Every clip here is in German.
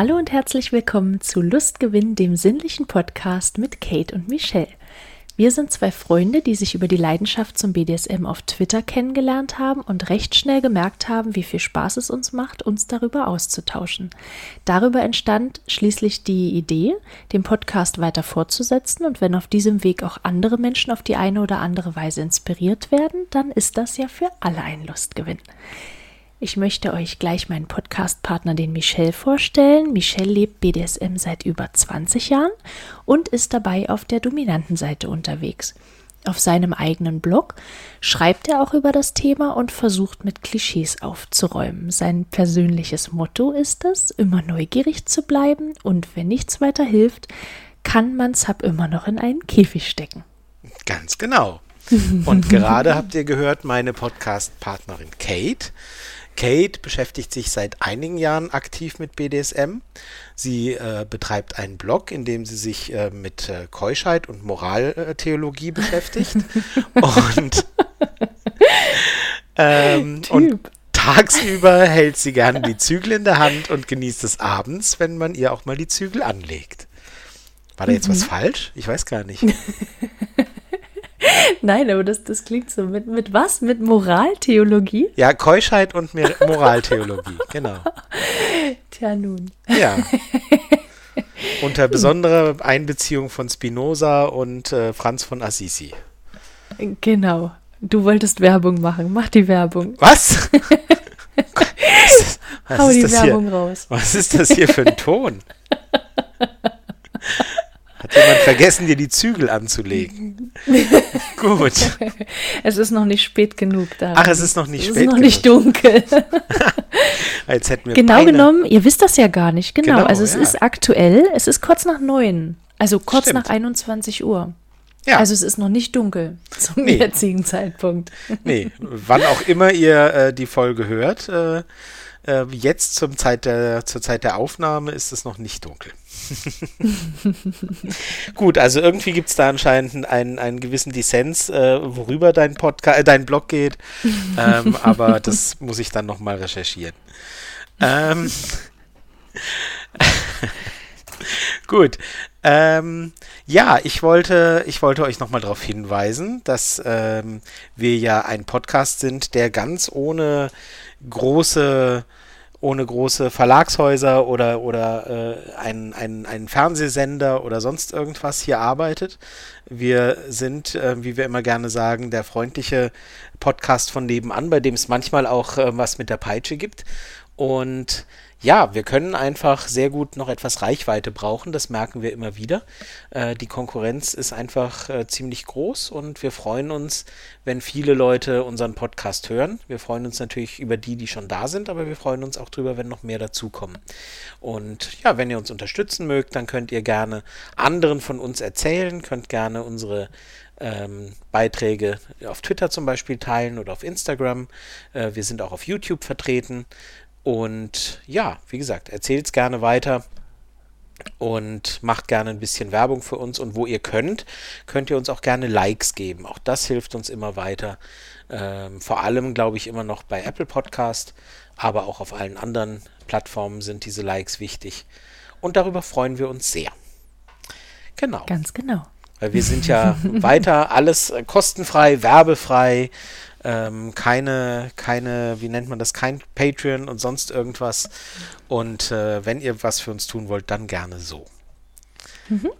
Hallo und herzlich willkommen zu Lustgewinn, dem sinnlichen Podcast mit Kate und Michelle. Wir sind zwei Freunde, die sich über die Leidenschaft zum BDSM auf Twitter kennengelernt haben und recht schnell gemerkt haben, wie viel Spaß es uns macht, uns darüber auszutauschen. Darüber entstand schließlich die Idee, den Podcast weiter fortzusetzen und wenn auf diesem Weg auch andere Menschen auf die eine oder andere Weise inspiriert werden, dann ist das ja für alle ein Lustgewinn. Ich möchte euch gleich meinen Podcast-Partner, den Michel, vorstellen. Michel lebt BDSM seit über 20 Jahren und ist dabei auf der dominanten Seite unterwegs. Auf seinem eigenen Blog schreibt er auch über das Thema und versucht mit Klischees aufzuräumen. Sein persönliches Motto ist es, immer neugierig zu bleiben und wenn nichts weiter hilft, kann man Sub immer noch in einen Käfig stecken. Ganz genau. Und gerade habt ihr gehört, meine Podcast-Partnerin Kate Kate beschäftigt sich seit einigen Jahren aktiv mit BDSM. Sie äh, betreibt einen Blog, in dem sie sich äh, mit äh, Keuschheit und Moraltheologie beschäftigt. und, ähm, und tagsüber hält sie gerne die Zügel in der Hand und genießt es abends, wenn man ihr auch mal die Zügel anlegt. War da jetzt mhm. was falsch? Ich weiß gar nicht. Nein, aber das, das klingt so. Mit, mit was? Mit Moraltheologie? Ja, Keuschheit und Moraltheologie, genau. Tja, nun. Ja. Unter besonderer Einbeziehung von Spinoza und äh, Franz von Assisi. Genau. Du wolltest Werbung machen. Mach die Werbung. Was? was Hau die Werbung hier? raus. Was ist das hier für ein Ton? Hat jemand vergessen, dir die Zügel anzulegen? Gut. Es ist noch nicht spät genug da. Ach, es ist noch nicht es spät ist noch genug. nicht dunkel. Als hätten wir genau Beine. genommen, ihr wisst das ja gar nicht. Genau, Genau, also es ja. ist aktuell, es ist kurz nach neun. Also kurz Stimmt. nach 21 Uhr. Ja, Also es ist noch nicht dunkel zum Nee. jetzigen Zeitpunkt. nee, wann auch immer ihr äh, die Folge hört, äh, äh, jetzt zum Zeit der, zur Zeit der Aufnahme ist es noch nicht dunkel. Gut, also irgendwie gibt es da anscheinend einen, einen gewissen Dissens, äh, worüber dein Podcast, äh, dein Blog geht, ähm, aber das muss ich dann nochmal recherchieren. Ähm, Gut. Ähm, ja, ich wollte, ich wollte euch nochmal darauf hinweisen, dass ähm, wir ja ein Podcast sind, der ganz ohne große, ohne große Verlagshäuser oder, oder äh, einen, einen, einen Fernsehsender oder sonst irgendwas hier arbeitet. Wir sind, äh, wie wir immer gerne sagen, der freundliche Podcast von nebenan, bei dem es manchmal auch äh, was mit der Peitsche gibt. Und ja, wir können einfach sehr gut noch etwas Reichweite brauchen, das merken wir immer wieder. Äh, die Konkurrenz ist einfach äh, ziemlich groß und wir freuen uns, wenn viele Leute unseren Podcast hören. Wir freuen uns natürlich über die, die schon da sind, aber wir freuen uns auch drüber, wenn noch mehr dazukommen. Und ja, wenn ihr uns unterstützen mögt, dann könnt ihr gerne anderen von uns erzählen, könnt gerne unsere ähm, Beiträge auf Twitter zum Beispiel teilen oder auf Instagram. Äh, wir sind auch auf YouTube vertreten. Und ja, wie gesagt, erzählt es gerne weiter und macht gerne ein bisschen Werbung für uns. Und wo ihr könnt, könnt ihr uns auch gerne Likes geben. Auch das hilft uns immer weiter. Ähm, vor allem, glaube ich, immer noch bei Apple Podcast, aber auch auf allen anderen Plattformen sind diese Likes wichtig. Und darüber freuen wir uns sehr. Genau. Ganz genau. Weil wir sind ja weiter alles kostenfrei, werbefrei, ähm, keine, keine, wie nennt man das, kein Patreon und sonst irgendwas. Und äh, wenn ihr was für uns tun wollt, dann gerne so.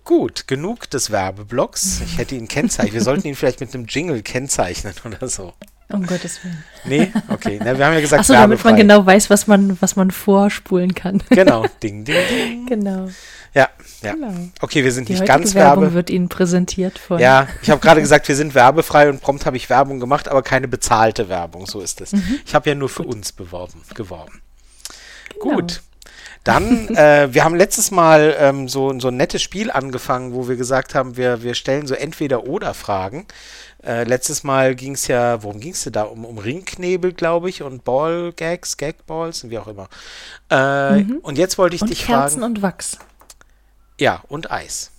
Gut, genug des Werbeblocks. Ich hätte ihn kennzeichnen. Wir sollten ihn vielleicht mit einem Jingle kennzeichnen oder so. Um Gottes Willen. Nee? Okay. Na, wir haben ja gesagt, Achso, damit man genau weiß, was man, was man vorspulen kann. Genau. Ding, ding, ding. genau. Ja, ja. genau. Okay, wir sind Die nicht ganz Werbung werbe. wird Ihnen präsentiert von. Ja, ich habe gerade gesagt, wir sind werbefrei und prompt habe ich Werbung gemacht, aber keine bezahlte Werbung, so ist es. Ich habe ja nur für uns beworben, geworben. Genau. Gut. Dann, äh, wir haben letztes Mal ähm, so, so ein nettes Spiel angefangen, wo wir gesagt haben, wir, wir stellen so Entweder-Oder-Fragen. Äh, letztes Mal ging es ja, worum ging es denn da? Um, um Ringknebel, glaube ich, und Ballgags, Gagballs und wie auch immer. Äh, Und jetzt wollte ich Und dich Kerzen fragen. und Wachs. ja, und Eis.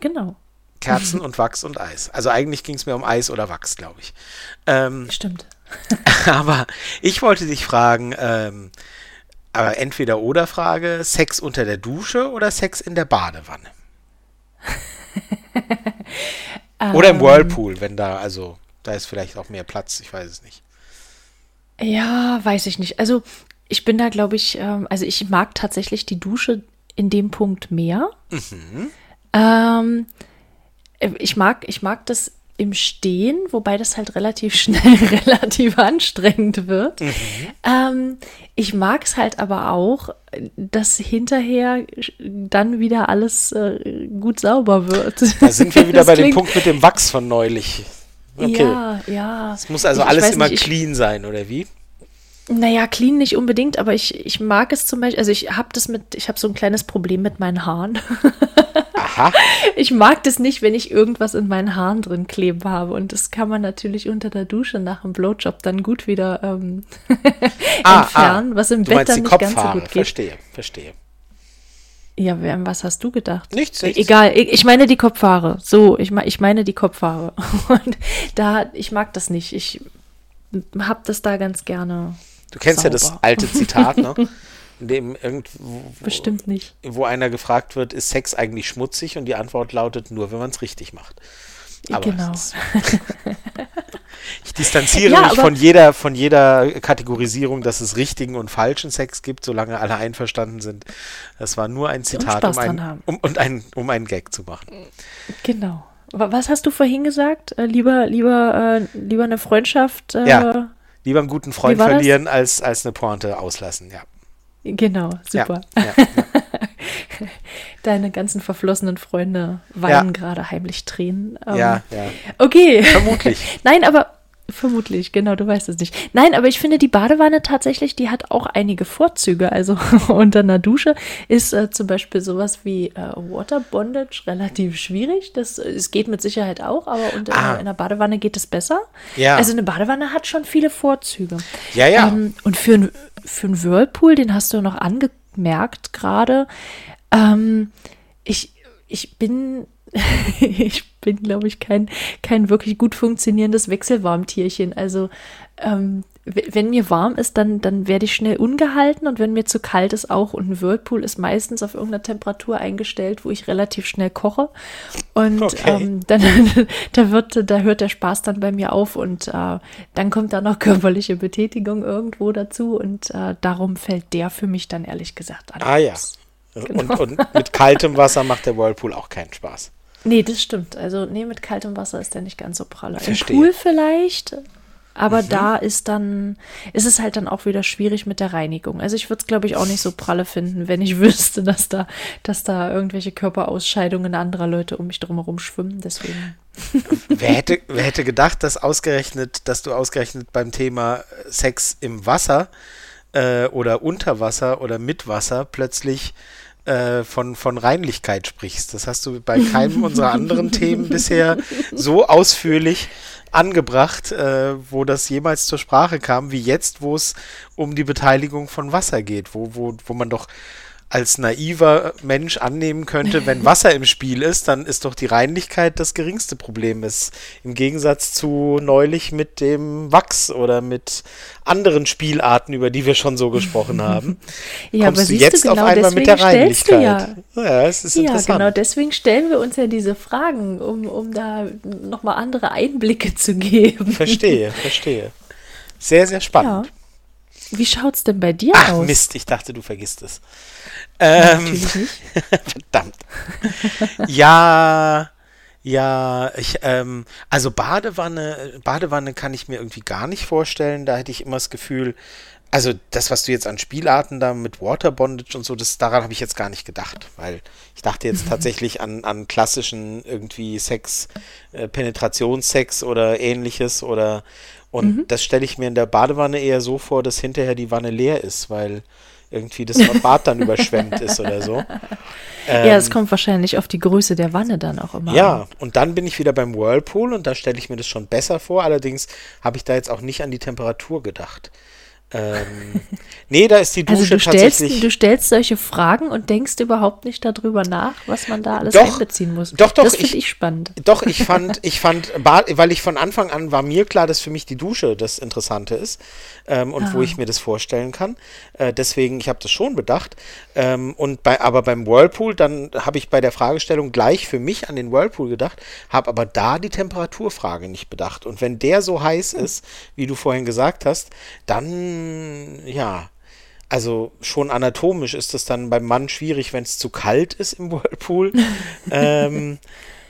Genau. Kerzen und Wachs und Eis. Also eigentlich ging es mir um Eis oder Wachs, glaube ich. Ähm, Stimmt. aber ich wollte dich fragen, ähm, Aber entweder oder Frage, Sex unter der Dusche oder Sex in der Badewanne? oder im Ähm, Whirlpool, wenn da, also, da ist vielleicht auch mehr Platz, ich weiß es nicht. Ja, weiß ich nicht. Also ich bin da, glaube ich, ähm, also ich mag tatsächlich die Dusche in dem Punkt mehr. Ähm, äh, ich mag, ich mag das im Stehen, wobei das halt relativ schnell relativ anstrengend wird. Ähm, ich mag es halt aber auch, dass hinterher dann wieder alles äh, gut sauber wird. Da sind wir wieder bei dem Punkt mit dem Wachs von neulich. Okay. Ja, ja. Es muss also Ich- alles immer nicht, ich- clean sein, oder wie? Naja, clean nicht unbedingt, aber ich, ich mag es zum Beispiel, also ich habe das mit, ich habe so ein kleines Problem mit meinen Haaren. Aha. Ich mag das nicht, wenn ich irgendwas in meinen Haaren drin kleben habe. Und das kann man natürlich unter der Dusche nach dem Blowjob dann gut wieder ähm, Ah, entfernen, was im Bett dann nicht ganz so gut geht. Verstehe, verstehe. Ja, was hast du gedacht? Nichts, nichts. Egal, ich ich meine die Kopfhaare. So, ich, ich meine die Kopfhaare. Und da, ich mag das nicht. Ich hab das da ganz gerne. Du kennst ja das Sauber. alte Zitat, ne? In dem irgendwo, Bestimmt nicht. wo einer gefragt wird, ist Sex eigentlich schmutzig? Und die Antwort lautet nur, wenn man es richtig macht. Aber Genau. ich distanziere Ja, mich von jeder, von jeder Kategorisierung, dass es richtigen und falschen Sex gibt, solange alle einverstanden sind. Das war nur ein Zitat, um, ein, um, und ein, um einen Gag zu machen. Genau. Wa- Was hast du vorhin gesagt? Äh, lieber, lieber, äh, lieber eine Freundschaft. Äh, Ja. Lieber einen guten Freund das? verlieren, als, als eine Pointe auslassen, ja. Genau, super. Ja, ja, ja. Deine ganzen verflossenen Freunde weinen gerade heimlich Tränen. Ähm, ja, ja. Okay. Vermutlich. Nein, aber vermutlich, genau, du weißt es nicht. Nein, aber ich finde, die Badewanne tatsächlich, die hat auch einige Vorzüge. Also unter einer Dusche ist äh, zum Beispiel sowas wie äh, Water Bondage relativ schwierig. Das, es geht mit Sicherheit auch, aber unter, Ah. in einer Badewanne geht es besser. Ja. Also eine Badewanne hat schon viele Vorzüge. Ja, ja. Ähm, und für, ein- für einen Whirlpool, den hast du noch angemerkt gerade, ähm, ich, ich bin, ich bin, glaube ich, kein, kein wirklich gut funktionierendes Wechselwarmtierchen. Also ähm, wenn mir warm ist, dann, dann werde ich schnell ungehalten und wenn mir zu kalt ist auch. Und ein Whirlpool ist meistens auf irgendeiner Temperatur eingestellt, wo ich relativ schnell koche. Und Okay. ähm, dann da wird, da hört der Spaß dann bei mir auf und äh, dann kommt da noch körperliche Betätigung irgendwo dazu und äh, darum fällt der für mich dann ehrlich gesagt an. Ah ja. Genau. Und, und mit kaltem Wasser macht der Whirlpool auch keinen Spaß. Nee, das stimmt. Also, nee, mit kaltem Wasser ist der nicht ganz so praller. Verstehe. Im Pool vielleicht, aber da ist dann, ist es halt dann auch wieder schwierig mit der Reinigung. Also ich würde es, glaube ich, auch nicht so pralle finden, wenn ich wüsste, dass da, dass da irgendwelche Körperausscheidungen anderer Leute um mich drumherum schwimmen. Deswegen. Wer hätte, wer hätte gedacht, dass ausgerechnet, dass du ausgerechnet beim Thema Sex im Wasser äh, oder unter Wasser oder mit Wasser plötzlich äh, von, von Reinlichkeit sprichst. Das hast du bei keinem unserer anderen Themen bisher so ausführlich angebracht, äh, wo das jemals zur Sprache kam, wie jetzt, wo es um die Beteiligung von Wasser geht, wo, wo, wo man doch als naiver Mensch annehmen könnte, wenn Wasser im Spiel ist, dann ist doch die Reinlichkeit das geringste Problem. Ist im Gegensatz zu neulich mit dem Wachs oder mit anderen Spielarten, über die wir schon so gesprochen haben. Ja, kommst aber du jetzt du, auf genau einmal mit der Reinlichkeit. ja. Ja, es ist Ja, interessant. genau, deswegen stellen wir uns ja diese Fragen, um, um da nochmal andere Einblicke zu geben. Verstehe, verstehe. Sehr, sehr Ja. Wie schaut's denn bei dir Ach aus? Mist, ich dachte, du vergisst es. Ähm, Natürlich nicht. Verdammt. ja, ja, ich, ähm, also Badewanne, Badewanne kann ich mir irgendwie gar nicht vorstellen. Da hätte ich immer das Gefühl, also das, was du jetzt an Spielarten da mit Water Bondage und so, das, daran habe ich jetzt gar nicht gedacht, weil ich dachte jetzt tatsächlich an, an klassischen irgendwie Sex, äh, Penetrationssex oder ähnliches oder und das stelle ich mir in der Badewanne eher so vor, dass hinterher die Wanne leer ist, weil irgendwie das Bad dann überschwemmt ist oder so. ja, es Ähm, kommt wahrscheinlich auf die Größe der Wanne dann auch immer an. ja, und dann bin ich wieder beim Whirlpool und da stelle ich mir das schon besser vor. Allerdings habe ich da jetzt auch nicht an die Temperatur gedacht. Ähm, nee, da ist die Dusche also du stellst, tatsächlich. Du stellst solche Fragen und denkst überhaupt nicht darüber nach, was man da alles Doch, einbeziehen muss. doch, doch, Das finde ich- spannend. Doch, ich fand, ich fand, weil ich von Anfang an war mir klar, dass für mich die Dusche das Interessante ist ähm, und wo Ah. ich mir das vorstellen kann. Äh, deswegen, ich habe das schon bedacht. Ähm, und bei, aber beim Whirlpool, dann habe ich bei der Fragestellung gleich für mich an den Whirlpool gedacht, habe aber da die Temperaturfrage nicht bedacht. Und wenn der so heiß ist, wie du vorhin gesagt hast, dann ja. Also schon anatomisch ist es dann beim Mann schwierig, wenn es zu kalt ist im Whirlpool. ähm,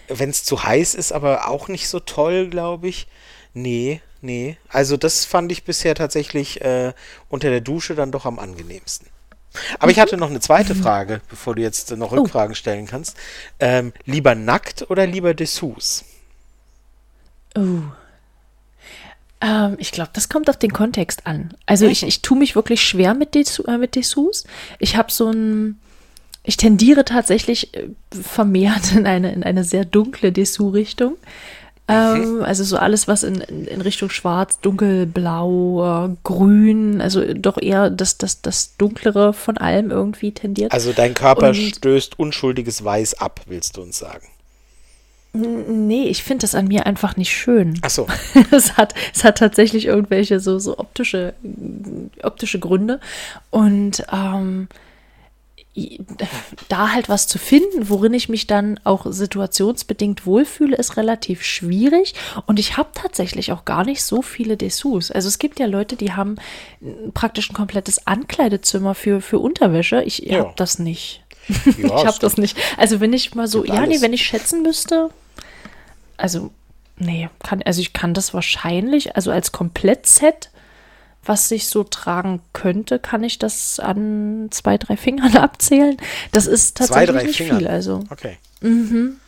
wenn es zu heiß ist, aber auch nicht so toll, glaube ich. Nee, nee. Also das fand ich bisher tatsächlich äh, unter der Dusche dann doch am angenehmsten. Aber ich hatte noch eine zweite Frage, bevor du jetzt äh, noch Rückfragen stellen kannst. Ähm, lieber nackt oder lieber Dessous? Oh. Ähm, ich glaube, das kommt auf den Kontext an. Also ich, ich tue mich wirklich schwer mit, Dessous, äh, mit Dessous. Ich habe so ein, ich tendiere tatsächlich äh, vermehrt in eine, in eine sehr dunkle Dessous-Richtung. Ähm, also so alles, was in, in, Richtung Schwarz, Dunkel, Blau, äh, Grün, also doch eher das, das, das Dunklere von allem irgendwie tendiert. Also dein Körper Und- stößt unschuldiges Weiß ab, willst du uns sagen? Nee, ich finde das an mir einfach nicht schön. Ach so. es, hat, es hat tatsächlich irgendwelche so, so optische, optische Gründe. Und ähm, da halt was zu finden, worin ich mich dann auch situationsbedingt wohlfühle, ist relativ schwierig. Und ich habe tatsächlich auch gar nicht so viele Dessous. Also es gibt ja Leute, die haben praktisch ein komplettes Ankleidezimmer für, für Unterwäsche. Ich Ja. habe das nicht. Ja, ich habe das nicht. Also wenn ich mal so, ja, nee, wenn ich schätzen müsste, also nee, kann, also ich kann das wahrscheinlich, also als Komplettset, was sich so tragen könnte, kann ich das an zwei, drei Fingern abzählen. Das ist Zwei, tatsächlich drei nicht Fingern. viel, also Okay.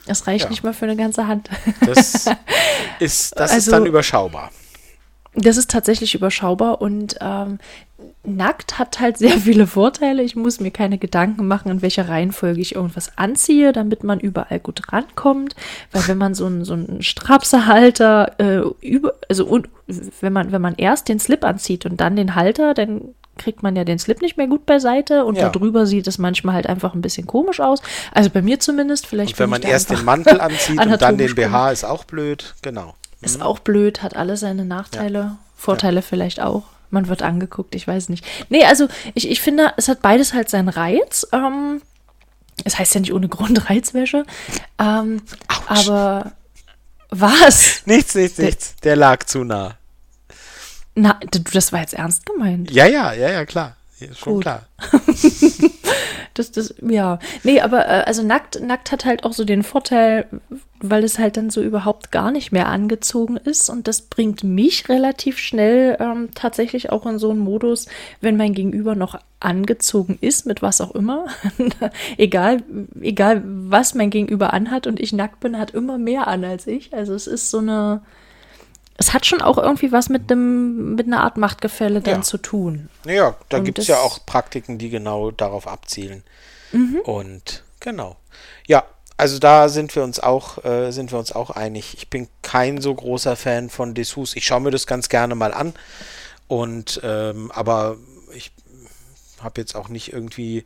es reicht Ja. nicht mal für eine ganze Hand. Das ist, das ist Also- dann überschaubar. Das ist tatsächlich überschaubar und ähm, nackt hat halt sehr viele Vorteile. Ich muss mir keine Gedanken machen, in welcher Reihenfolge ich irgendwas anziehe, damit man überall gut rankommt. Weil wenn man so einen so einen Strapsehalter äh, über, also und wenn man wenn man erst den Slip anzieht und dann den Halter, dann kriegt man ja den Slip nicht mehr gut beiseite und Ja. darüber sieht es manchmal halt einfach ein bisschen komisch aus. Also bei mir zumindest. Vielleicht Und wenn man erst den Mantel anzieht und dann den BH, ist auch blöd. Genau. ist auch blöd, hat alle seine Nachteile, Vorteile vielleicht auch. Man wird angeguckt, ich weiß nicht. Nee, also ich, ich finde, es hat beides halt seinen Reiz. Ähm, es heißt ja nicht ohne Grund Reizwäsche. Ähm, aber was? Nichts, nichts, nichts. Der lag zu nah. Na, das war jetzt ernst gemeint. Ja, ja, ja, ja, klar. Schon Gut. klar. Das, das, ja. Nee, aber äh, also nackt, nackt hat halt auch so den Vorteil, weil es halt dann so überhaupt gar nicht mehr angezogen ist. Und das bringt mich relativ schnell ähm, tatsächlich auch in so einen Modus, wenn mein Gegenüber noch angezogen ist, mit was auch immer. egal, egal, was mein Gegenüber anhat und ich nackt bin, hat immer mehr an als ich. Also es ist so eine. Es hat schon auch irgendwie was mit dem, mit einer Art Machtgefälle dann Ja. zu tun. Naja, da gibt es ja auch Praktiken, die genau darauf abzielen. Mhm. Und genau. Ja, also da sind wir uns auch, äh, sind wir uns auch einig. Ich bin kein so großer Fan von Dessous. Ich schaue mir das ganz gerne mal an. Und ähm, aber ich habe jetzt auch nicht irgendwie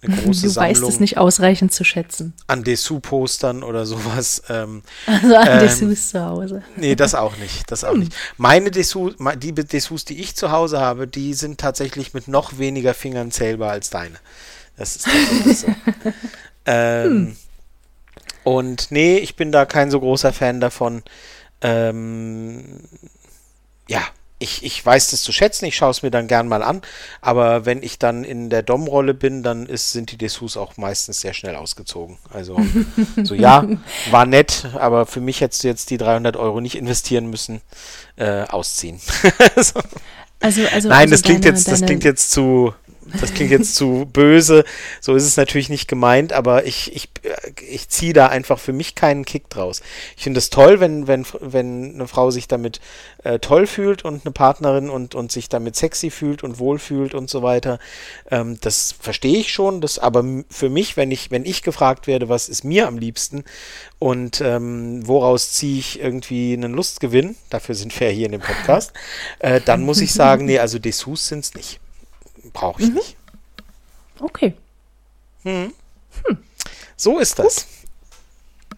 eine große Du weißt Sammlung es nicht ausreichend zu schätzen. an Dessous-Postern oder sowas. Ähm, Also an Ähm, Dessous zu Hause. Nee, das auch nicht. Das auch nicht. Meine Dessous, die Dessous, die ich zu Hause habe, die sind tatsächlich mit noch weniger Fingern zählbar als deine. Das ist so. ähm, Und nee, ich bin da kein so großer Fan davon. Ähm, ja, ich, ich weiß das zu schätzen, ich schaue es mir dann gern mal an, aber wenn ich dann in der Dom-Rolle bin, dann ist, sind die Dessous auch meistens sehr schnell ausgezogen. Also, so ja, war nett, aber für mich hättest du jetzt die 300 Euro nicht investieren müssen, äh, ausziehen. so. Also, also, Nein, also das klingt deine- jetzt, das deine- klingt jetzt zu, das klingt jetzt zu böse, so ist es natürlich nicht gemeint, aber ich, ich, ich ziehe da einfach für mich keinen Kick draus. Ich finde es toll, wenn, wenn, wenn eine Frau sich damit äh, toll fühlt und eine Partnerin und, und sich damit sexy fühlt und wohlfühlt und so weiter. Ähm, das verstehe ich schon, das aber für mich, wenn ich, wenn ich gefragt werde, was ist mir am liebsten und ähm, woraus ziehe ich irgendwie einen Lustgewinn, dafür sind wir hier in dem Podcast, äh, dann muss ich sagen, nee, also Dessous sind es nicht. Brauche ich mhm. nicht. Okay. Hm. Hm. So ist das.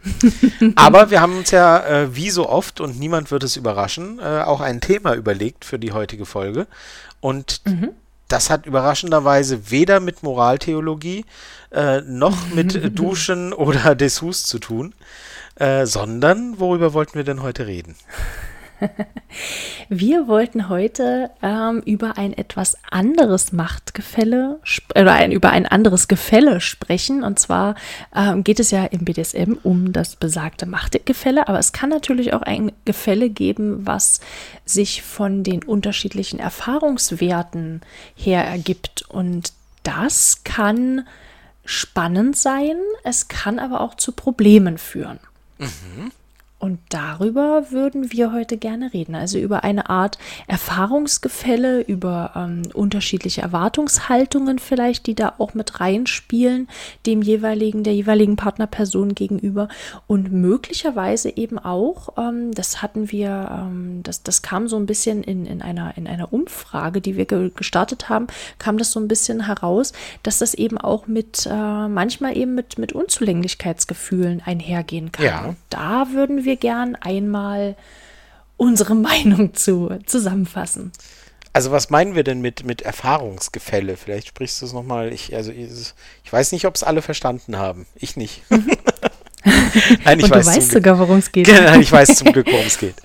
Aber wir haben uns ja, äh, wie so oft, und niemand wird es überraschen, äh, auch ein Thema überlegt für die heutige Folge. Und mhm. das hat überraschenderweise weder mit Moraltheologie äh, noch mit Duschen oder Dessous zu tun, äh, sondern worüber wollten wir denn heute reden? Wir wollten heute ähm, über ein etwas anderes Machtgefälle oder ein, über ein anderes Gefälle sprechen. Und zwar ähm, geht es ja im BDSM um das besagte Machtgefälle, aber es kann natürlich auch ein Gefälle geben, was sich von den unterschiedlichen Erfahrungswerten her ergibt. Und das kann spannend sein, es kann aber auch zu Problemen führen. Mhm. Und darüber würden wir heute gerne reden. Also über eine Art Erfahrungsgefälle, über ähm, unterschiedliche Erwartungshaltungen vielleicht, die da auch mit reinspielen, dem jeweiligen, der jeweiligen Partnerperson gegenüber. Und möglicherweise eben auch, ähm, das hatten wir, ähm, das, das kam so ein bisschen in, in, einer, in einer Umfrage, die wir ge gestartet haben, kam das so ein bisschen heraus, dass das eben auch mit, äh, manchmal eben mit, mit Unzulänglichkeitsgefühlen einhergehen kann. Ja. Und da würden wir wir gern einmal unsere Meinung zu zusammenfassen. Also was meinen wir denn mit, mit Erfahrungsgefälle? Vielleicht sprichst du es nochmal. Ich, also ich, weiß nicht, ob es alle verstanden haben. Ich nicht. Nein, ich Und weiß du weißt sogar, worum es geht. Nein, ich weiß zum Glück, worum es geht.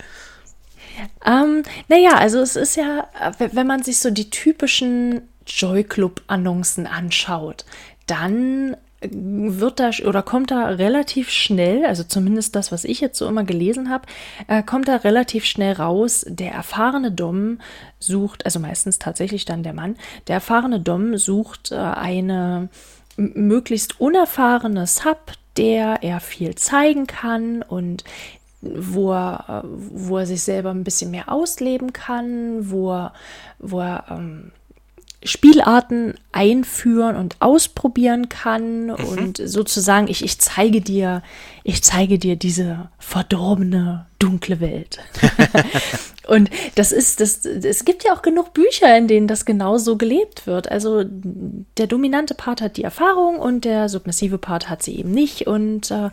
Ähm, naja, also es ist ja, wenn man sich so die typischen Joy Club-Annoncen anschaut, dann wird da oder kommt da relativ schnell, also zumindest das, was ich jetzt so immer gelesen habe, äh, kommt da relativ schnell raus, der erfahrene Dom sucht, also meistens tatsächlich dann der Mann, der erfahrene Dom sucht äh, eine möglichst unerfahrene Sub, der er viel zeigen kann und wo er, wo er sich selber ein bisschen mehr ausleben kann, wo er, wo er ähm, Spielarten einführen und ausprobieren kann mhm. und sozusagen ich, ich zeige dir, ich zeige dir diese verdorbene, dunkle Welt. und das ist, das, es gibt ja auch genug Bücher, in denen das genauso gelebt wird. Also der dominante Part hat die Erfahrung und der submissive Part hat sie eben nicht und äh,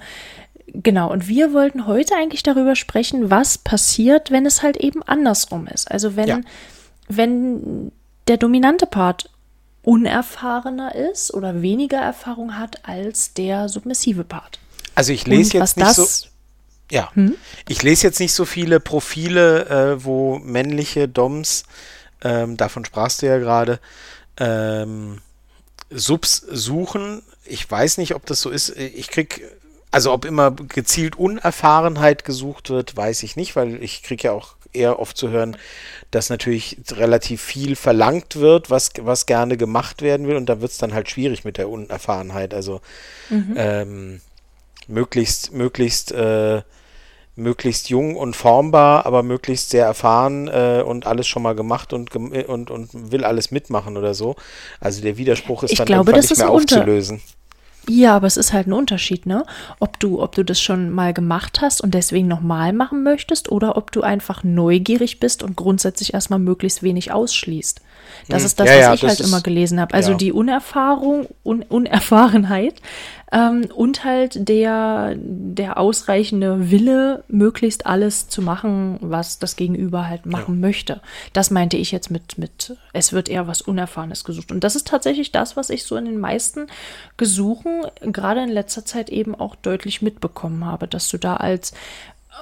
Genau, und wir wollten heute eigentlich darüber sprechen, was passiert, wenn es halt eben andersrum ist. Also wenn, ja. wenn der dominante Part unerfahrener ist oder weniger Erfahrung hat als der submissive Part. Also ich lese jetzt nicht so. Ja, hm? ich lese jetzt nicht so viele Profile, äh, wo männliche Doms, ähm, davon sprachst du ja gerade, ähm, Subs suchen. Ich weiß nicht, ob das so ist. Ich krieg, also ob immer gezielt Unerfahrenheit gesucht wird, weiß ich nicht, weil ich kriege ja auch eher oft zu hören, dass natürlich relativ viel verlangt wird, was, was gerne gemacht werden will und da wird es dann halt schwierig mit der Unerfahrenheit. Also mhm. ähm, möglichst, möglichst, äh, möglichst jung und formbar, aber möglichst sehr erfahren äh, und alles schon mal gemacht und, und, und will alles mitmachen oder so. Also der Widerspruch ist ich dann glaube, nicht mehr aufzulösen. Ja, aber es ist halt ein Unterschied, ne? Ob du, ob du das schon mal gemacht hast und deswegen nochmal machen möchtest oder ob du einfach neugierig bist und grundsätzlich erstmal möglichst wenig ausschließt. Das hm. ist das, ja, was ja, ich halt immer gelesen habe. Also ja. die Unerfahrung, Un Unerfahrenheit ähm, und halt der, der ausreichende Wille, möglichst alles zu machen, was das Gegenüber halt machen möchte. Das meinte ich jetzt mit, mit, es wird eher was Unerfahrenes gesucht. Und das ist tatsächlich das, was ich so in den meisten Gesuchen, gerade in letzter Zeit eben auch deutlich mitbekommen habe, dass du da als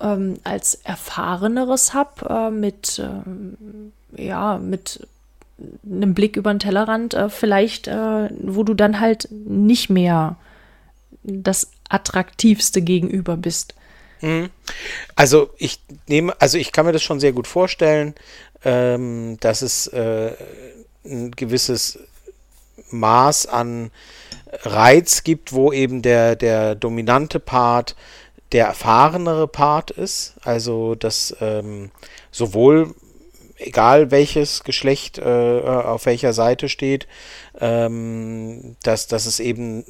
ähm, als erfahreneres Hub äh, mit ähm, ja mit einem Blick über den Tellerrand äh, vielleicht, äh, wo du dann halt nicht mehr das attraktivste Gegenüber bist. Mhm. Also ich nehme, also ich kann mir das schon sehr gut vorstellen, ähm, dass es äh, ein gewisses Maß an Reiz gibt, wo eben der, der dominante Part der erfahrenere Part ist. Also, dass ähm, sowohl, egal welches Geschlecht äh, auf welcher Seite steht, ähm, dass, dass es eben,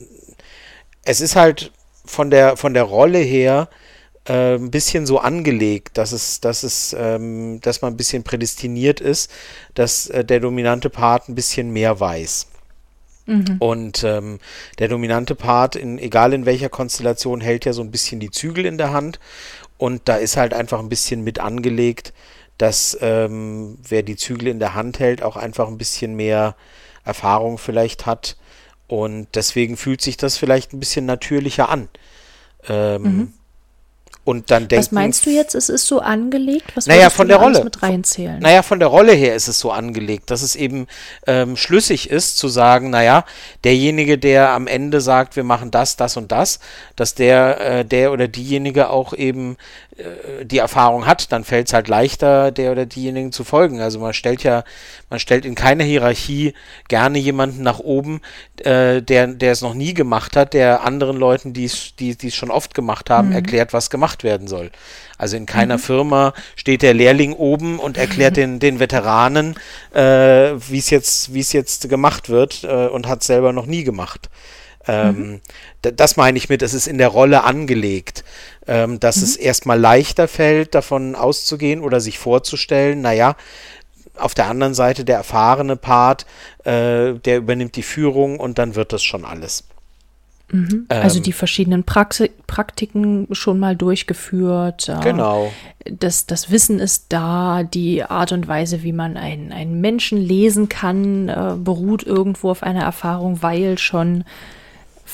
es ist halt von der, von der Rolle her äh, ein bisschen so angelegt, dass es, dass es, ähm, dass man ein bisschen prädestiniert ist, dass äh, der dominante Part ein bisschen mehr weiß. Mhm. Und ähm, der dominante Part, in, egal in welcher Konstellation, hält ja so ein bisschen die Zügel in der Hand. Und da ist halt einfach ein bisschen mit angelegt, dass ähm, wer die Zügel in der Hand hält, auch einfach ein bisschen mehr Erfahrung vielleicht hat. Und deswegen fühlt sich das vielleicht ein bisschen natürlicher an. Ähm, mhm. Und dann denken, Was meinst du jetzt, es ist so angelegt? Was naja, von der Rolle. mit reinzählen? Naja, von der Rolle her ist es so angelegt, dass es eben ähm, schlüssig ist zu sagen, naja, derjenige, der am Ende sagt, wir machen das, das und das, dass der, äh, der oder diejenige auch eben die Erfahrung hat, dann fällt es halt leichter, der oder diejenigen zu folgen. Also man stellt ja, man stellt in keiner Hierarchie gerne jemanden nach oben, äh, der, der es noch nie gemacht hat, der anderen Leuten, die es schon oft gemacht haben, mhm. erklärt, was gemacht werden soll. Also in keiner mhm. Firma steht der Lehrling oben und erklärt den, den Veteranen, äh, wie es jetzt, wie es jetzt gemacht wird äh, und hat selber noch nie gemacht. Ähm, mhm. Das meine ich mit, es ist in der Rolle angelegt, ähm, dass mhm. es erstmal leichter fällt, davon auszugehen oder sich vorzustellen, naja, auf der anderen Seite der erfahrene Part, äh, der übernimmt die Führung und dann wird das schon alles. Mhm. Also ähm, die verschiedenen Praxi Praktiken schon mal durchgeführt. Äh, genau. Das, das Wissen ist da, die Art und Weise, wie man einen, einen Menschen lesen kann, äh, beruht irgendwo auf einer Erfahrung, weil schon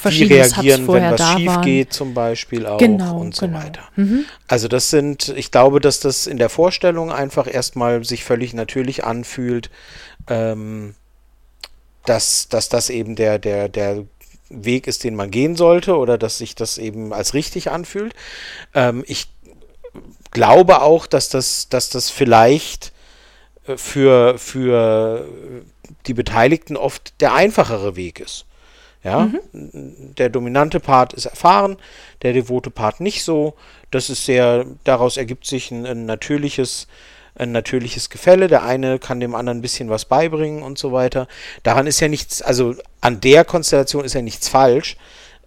verschiedenes die reagieren, wenn was schief waren. geht, zum Beispiel auch genau, und so genau. weiter. Mhm. Also das sind, ich glaube, dass das in der Vorstellung einfach erstmal sich völlig natürlich anfühlt, ähm, dass, dass das eben der, der, der Weg ist, den man gehen sollte oder dass sich das eben als richtig anfühlt. Ähm, ich glaube auch, dass das, dass das vielleicht äh, für, für die Beteiligten oft der einfachere Weg ist. Ja, mhm. der dominante Part ist erfahren, der devote Part nicht so. Das ist sehr, daraus ergibt sich ein, ein natürliches, ein natürliches Gefälle. Der eine kann dem anderen ein bisschen was beibringen und so weiter. Daran ist ja nichts, also an der Konstellation ist ja nichts falsch.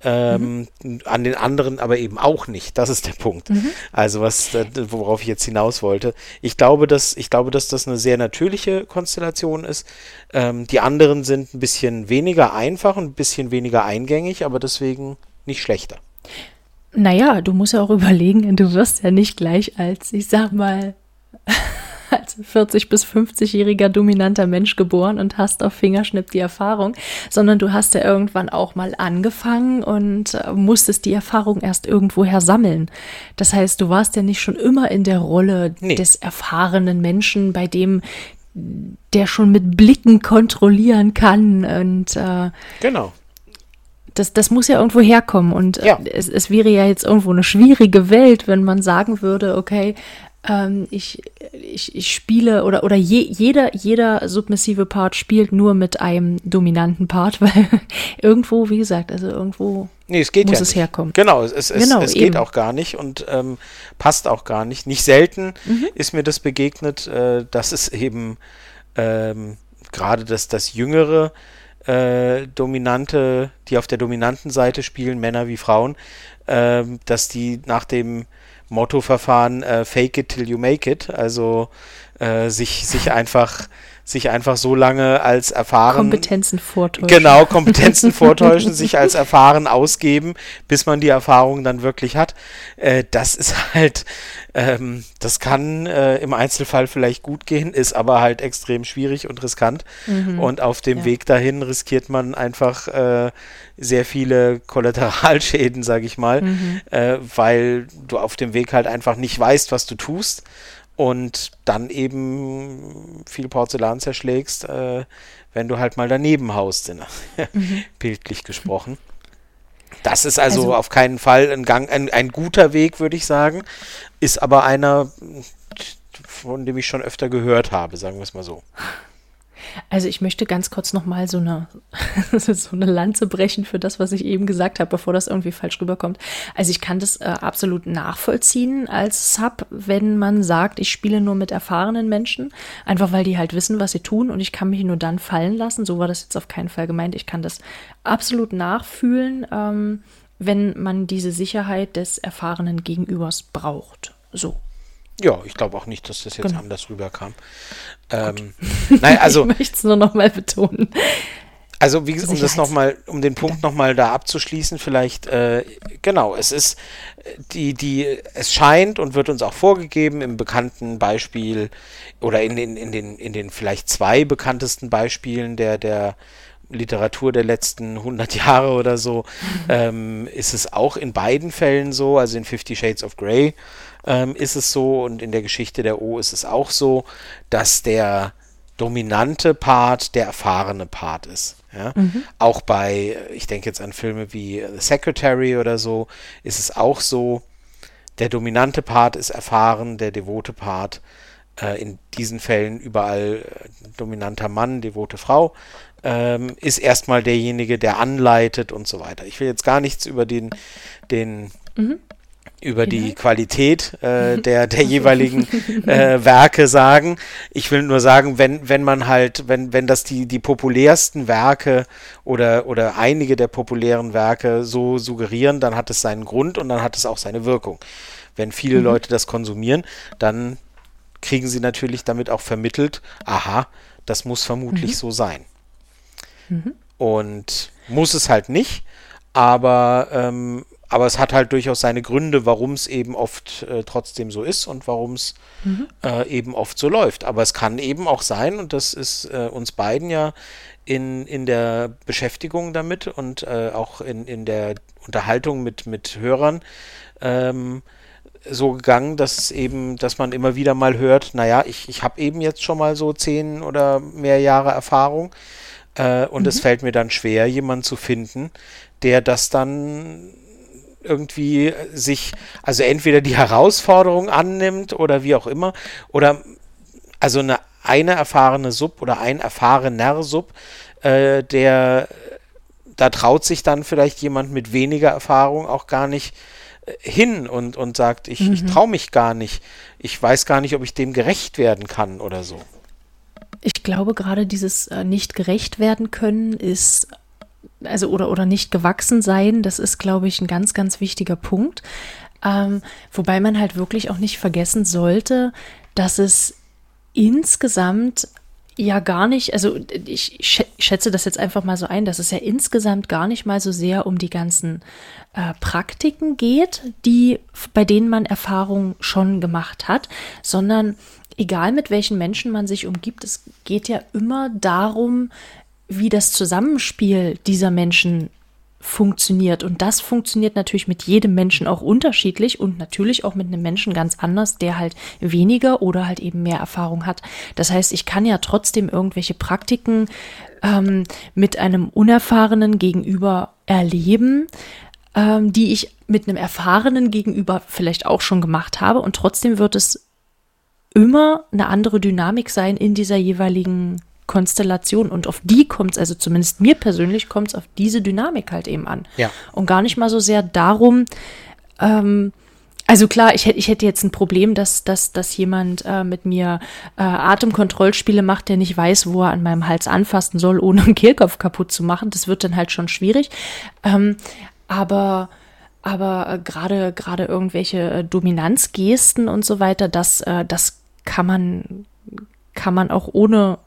Ähm, mhm. An den anderen aber eben auch nicht. Das ist der Punkt. Mhm. Also was, äh, worauf ich jetzt hinaus wollte. Ich glaube, dass ich glaube, dass das eine sehr natürliche Konstellation ist. Ähm, die anderen sind ein bisschen weniger einfach und ein bisschen weniger eingängig, aber deswegen nicht schlechter. Naja, du musst ja auch überlegen, du wirst ja nicht gleich als, ich sag mal, als 40 bis 50-jähriger dominanter Mensch geboren und hast auf Fingerschnipp die Erfahrung, sondern du hast ja irgendwann auch mal angefangen und äh, musstest die Erfahrung erst irgendwoher sammeln. Das heißt, du warst ja nicht schon immer in der Rolle nee. des erfahrenen Menschen, bei dem der schon mit Blicken kontrollieren kann und äh, genau das, das muss ja irgendwo herkommen. Und äh, ja. es, es wäre ja jetzt irgendwo eine schwierige Welt, wenn man sagen würde, okay, ähm, ich, ich, ich spiele oder, oder je, jeder, jeder submissive Part spielt nur mit einem dominanten Part, weil irgendwo, wie gesagt, also irgendwo nee, es geht muss ja es nicht. herkommen. Genau, es, es, genau, es, geht auch gar nicht und ähm, passt auch gar nicht. Nicht selten mhm. ist mir das begegnet, äh, dass es eben ähm, gerade das, das jüngere äh, Dominante, die auf der dominanten Seite spielen, Männer wie Frauen, äh, dass die nach dem Mottoverfahren äh, Fake it till you make it, also äh, sich, sich einfach sich einfach so lange als erfahren Kompetenzen vortäuschen. Genau, Kompetenzen vortäuschen, sich als erfahren ausgeben, bis man die Erfahrung dann wirklich hat. Äh, das ist halt, ähm, das kann äh, im Einzelfall vielleicht gut gehen, ist aber halt extrem schwierig und riskant. Mhm. Und auf dem ja. Weg dahin riskiert man einfach äh, sehr viele Kollateralschäden, sage ich mal, mhm. Äh, weil du auf dem Weg halt einfach nicht weißt, was du tust und dann eben viel Porzellan zerschlägst, äh, wenn du halt mal daneben haust, mhm. bildlich gesprochen. Das ist also, also, auf keinen Fall ein, Gang, ein, ein guter Weg, würde ich sagen, ist aber einer, von dem ich schon öfter gehört habe, sagen wir es mal so. Also ich möchte ganz kurz nochmal so eine, so eine Lanze brechen für das, was ich eben gesagt habe, bevor das irgendwie falsch rüberkommt. Also ich kann das äh, absolut nachvollziehen als Sub, wenn man sagt, ich spiele nur mit erfahrenen Menschen, einfach weil die halt wissen, was sie tun und ich kann mich nur dann fallen lassen. So war das jetzt auf keinen Fall gemeint. Ich kann das absolut nachfühlen, ähm, wenn man diese Sicherheit des erfahrenen Gegenübers braucht. So. Ja, ich glaube auch nicht, dass das jetzt genau. anders rüberkam. Ähm, nein, also, ich möchte es nur nochmal betonen. Also wie gesagt, um das nochmal, um den Punkt nochmal da abzuschließen, vielleicht, äh, genau, es ist die, die, es scheint und wird uns auch vorgegeben im bekannten Beispiel oder in den, in den, in den vielleicht zwei bekanntesten Beispielen der, der Literatur der letzten 100 Jahre oder so, ähm, ist es auch in beiden Fällen so, also in Fifty Shades of Grey ähm, ist es so und in der Geschichte der O ist es auch so, dass der dominante Part der erfahrene Part ist. Ja? Mhm. Auch bei, ich denke jetzt an Filme wie The Secretary oder so, ist es auch so, der dominante Part ist erfahren, der devote Part äh, in diesen Fällen überall äh, dominanter Mann, devote Frau, ähm, ist erstmal derjenige, der anleitet und so weiter. Ich will jetzt gar nichts über den, den mhm über die Qualität äh, der, der jeweiligen äh, Werke sagen. Ich will nur sagen, wenn, wenn man halt, wenn, wenn das die, die populärsten Werke oder, oder einige der populären Werke so suggerieren, dann hat es seinen Grund und dann hat es auch seine Wirkung. Wenn viele mhm. Leute das konsumieren, dann kriegen sie natürlich damit auch vermittelt, aha, das muss vermutlich mhm. so sein. Mhm. Und muss es halt nicht, aber ähm, aber es hat halt durchaus seine Gründe, warum es eben oft äh, trotzdem so ist und warum es mhm. äh, eben oft so läuft. Aber es kann eben auch sein, und das ist äh, uns beiden ja in, in der Beschäftigung damit und äh, auch in, in der Unterhaltung mit, mit Hörern ähm, so gegangen, dass es eben, dass man immer wieder mal hört, naja, ich, ich habe eben jetzt schon mal so zehn oder mehr Jahre Erfahrung. Äh, und mhm. es fällt mir dann schwer, jemanden zu finden, der das dann irgendwie sich, also entweder die Herausforderung annimmt oder wie auch immer, oder also eine, eine erfahrene Sub oder ein erfahrener Sub, äh, der da traut sich dann vielleicht jemand mit weniger Erfahrung auch gar nicht äh, hin und, und sagt, ich, mhm. ich traue mich gar nicht, ich weiß gar nicht, ob ich dem gerecht werden kann oder so. Ich glaube, gerade dieses äh, nicht gerecht werden können ist also oder, oder nicht gewachsen sein, das ist, glaube ich, ein ganz, ganz wichtiger Punkt. Ähm, wobei man halt wirklich auch nicht vergessen sollte, dass es insgesamt ja gar nicht, also ich schätze das jetzt einfach mal so ein, dass es ja insgesamt gar nicht mal so sehr um die ganzen äh, Praktiken geht, die, bei denen man Erfahrung schon gemacht hat, sondern egal mit welchen Menschen man sich umgibt, es geht ja immer darum, wie das Zusammenspiel dieser Menschen funktioniert. Und das funktioniert natürlich mit jedem Menschen auch unterschiedlich und natürlich auch mit einem Menschen ganz anders, der halt weniger oder halt eben mehr Erfahrung hat. Das heißt, ich kann ja trotzdem irgendwelche Praktiken ähm, mit einem unerfahrenen Gegenüber erleben, ähm, die ich mit einem erfahrenen Gegenüber vielleicht auch schon gemacht habe. Und trotzdem wird es immer eine andere Dynamik sein in dieser jeweiligen Konstellation und auf die kommt es, also zumindest mir persönlich kommt es auf diese Dynamik halt eben an. Ja. Und gar nicht mal so sehr darum, ähm, also klar, ich hätte, ich hätte jetzt ein Problem, dass, dass, dass jemand äh, mit mir äh, Atemkontrollspiele macht, der nicht weiß, wo er an meinem Hals anfassen soll, ohne einen Kehlkopf kaputt zu machen. Das wird dann halt schon schwierig. Ähm, aber aber äh, gerade gerade irgendwelche äh, Dominanzgesten und so weiter, das äh, das kann man kann man auch ohne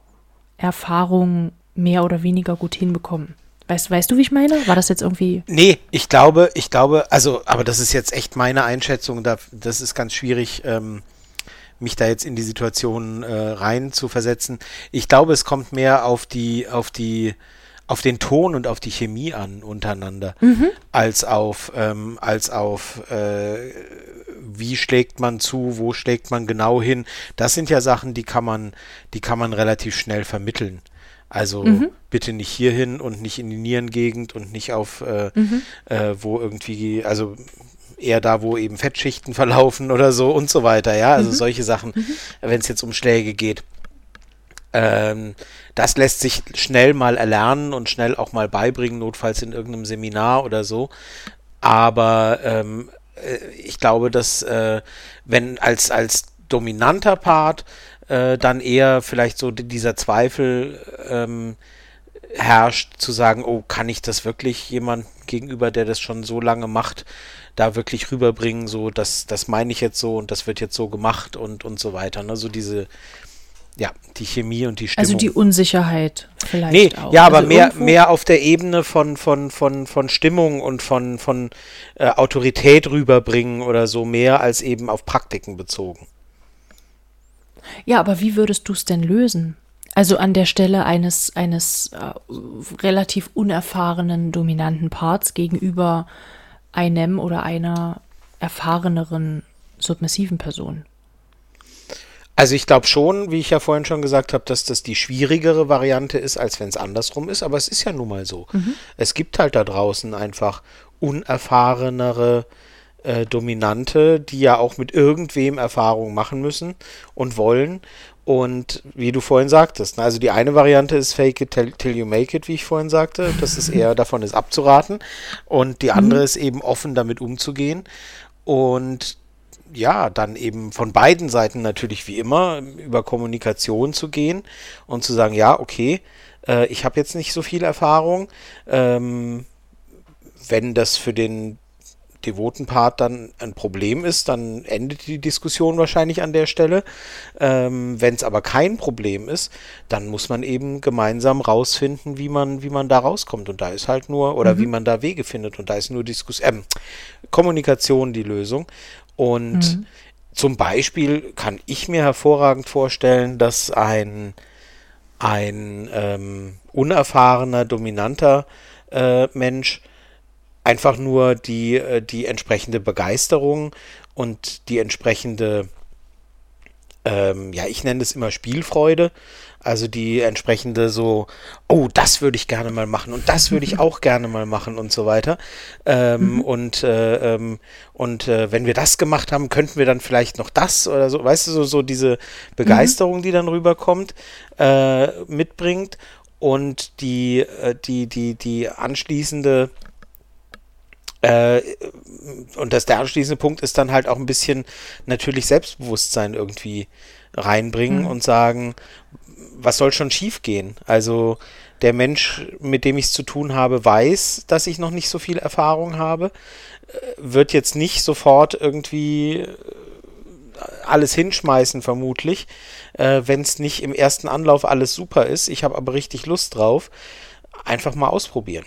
Erfahrung mehr oder weniger gut hinbekommen. Weißt, weißt du, wie ich meine? War das jetzt irgendwie. Nee, ich glaube, ich glaube, also, aber das ist jetzt echt meine Einschätzung. Da, das ist ganz schwierig, ähm, mich da jetzt in die Situation äh, rein zu versetzen. Ich glaube, es kommt mehr auf die, auf die, auf den Ton und auf die Chemie an untereinander, mhm. als auf, ähm, als auf äh, wie schlägt man zu, wo schlägt man genau hin. Das sind ja Sachen, die kann man, die kann man relativ schnell vermitteln. Also mhm. bitte nicht hierhin und nicht in die Nierengegend und nicht auf, äh, mhm. äh, wo irgendwie, also eher da, wo eben Fettschichten verlaufen oder so und so weiter, ja. Also mhm. solche Sachen, mhm. wenn es jetzt um Schläge geht. Ähm, das lässt sich schnell mal erlernen und schnell auch mal beibringen, notfalls in irgendeinem Seminar oder so. Aber ähm, äh, ich glaube, dass äh, wenn als, als dominanter Part äh, dann eher vielleicht so dieser Zweifel ähm, herrscht, zu sagen, oh, kann ich das wirklich jemand gegenüber, der das schon so lange macht, da wirklich rüberbringen, so, das, das meine ich jetzt so und das wird jetzt so gemacht und, und so weiter. Ne? So diese, ja, die Chemie und die Stimmung. Also die Unsicherheit vielleicht nee, auch. Ja, aber also mehr, mehr auf der Ebene von, von, von, von Stimmung und von, von äh, Autorität rüberbringen oder so, mehr als eben auf Praktiken bezogen. Ja, aber wie würdest du es denn lösen? Also an der Stelle eines, eines äh, relativ unerfahrenen, dominanten Parts gegenüber einem oder einer erfahreneren, submissiven Person. Also ich glaube schon, wie ich ja vorhin schon gesagt habe, dass das die schwierigere Variante ist, als wenn es andersrum ist, aber es ist ja nun mal so. Mhm. Es gibt halt da draußen einfach unerfahrenere äh, Dominante, die ja auch mit irgendwem Erfahrung machen müssen und wollen. Und wie du vorhin sagtest, ne, also die eine Variante ist Fake it till, till you make it, wie ich vorhin sagte. Das ist eher davon ist abzuraten. Und die andere mhm. ist eben offen damit umzugehen. Und ja, dann eben von beiden Seiten natürlich wie immer über Kommunikation zu gehen und zu sagen, ja, okay, äh, ich habe jetzt nicht so viel Erfahrung. Ähm, wenn das für den devoten Part dann ein Problem ist, dann endet die Diskussion wahrscheinlich an der Stelle. Ähm, Wenn es aber kein Problem ist, dann muss man eben gemeinsam rausfinden, wie man, wie man da rauskommt. Und da ist halt nur, oder mhm. wie man da Wege findet. Und da ist nur Diskus äh, Kommunikation die Lösung. Und mhm. zum Beispiel kann ich mir hervorragend vorstellen, dass ein, ein ähm, unerfahrener, dominanter äh, Mensch einfach nur die, äh, die entsprechende Begeisterung und die entsprechende, ähm, ja, ich nenne es immer Spielfreude, also die entsprechende so, oh, das würde ich gerne mal machen und das würde ich auch gerne mal machen und so weiter. Ähm, mhm. Und, äh, ähm, und äh, wenn wir das gemacht haben, könnten wir dann vielleicht noch das oder so, weißt du, so, so diese Begeisterung, mhm. die dann rüberkommt, äh, mitbringt und die, äh, die, die, die anschließende äh, und das der anschließende Punkt ist dann halt auch ein bisschen natürlich Selbstbewusstsein irgendwie reinbringen mhm. und sagen, was soll schon schiefgehen? Also der Mensch, mit dem ich es zu tun habe, weiß, dass ich noch nicht so viel Erfahrung habe, äh, wird jetzt nicht sofort irgendwie äh, alles hinschmeißen, vermutlich, äh, wenn es nicht im ersten Anlauf alles super ist. Ich habe aber richtig Lust drauf. Einfach mal ausprobieren.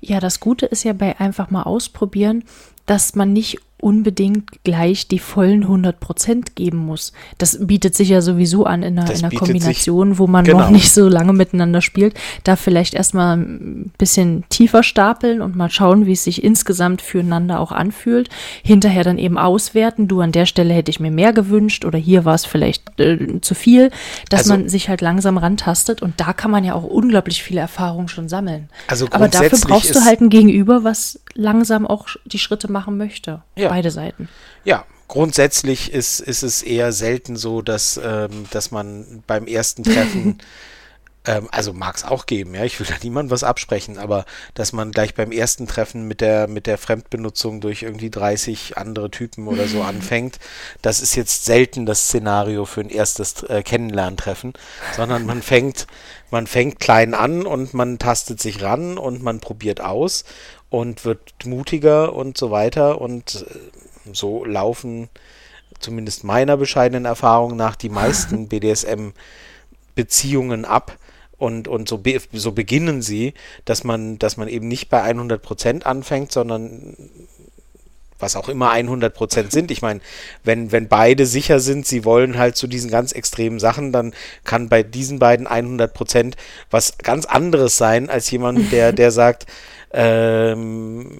Ja, das Gute ist ja bei einfach mal ausprobieren, dass man nicht unbedingt gleich die vollen 100 Prozent geben muss. Das bietet sich ja sowieso an in einer, in einer Kombination, sich, wo man genau. noch nicht so lange miteinander spielt. Da vielleicht erstmal ein bisschen tiefer stapeln und mal schauen, wie es sich insgesamt füreinander auch anfühlt. Hinterher dann eben auswerten. Du, an der Stelle hätte ich mir mehr gewünscht oder hier war es vielleicht äh, zu viel, dass also, man sich halt langsam rantastet und da kann man ja auch unglaublich viele Erfahrungen schon sammeln. Also Aber dafür brauchst du halt ein Gegenüber, was langsam auch die Schritte machen möchte. Ja beide Seiten. Ja, grundsätzlich ist, ist es eher selten so, dass, ähm, dass man beim ersten Treffen, ähm, also mag es auch geben, ja, ich will da niemand was absprechen, aber dass man gleich beim ersten Treffen mit der, mit der Fremdbenutzung durch irgendwie 30 andere Typen oder so anfängt, das ist jetzt selten das Szenario für ein erstes äh, Kennenlerntreffen, sondern man fängt, man fängt klein an und man tastet sich ran und man probiert aus und wird mutiger und so weiter. Und äh, so laufen zumindest meiner bescheidenen Erfahrung nach die meisten BDSM-Beziehungen ab. Und, und so, be so beginnen sie, dass man, dass man eben nicht bei 100% anfängt, sondern was auch immer 100% sind. Ich meine, wenn, wenn beide sicher sind, sie wollen halt zu diesen ganz extremen Sachen, dann kann bei diesen beiden 100% was ganz anderes sein, als jemand, der, der sagt, ähm,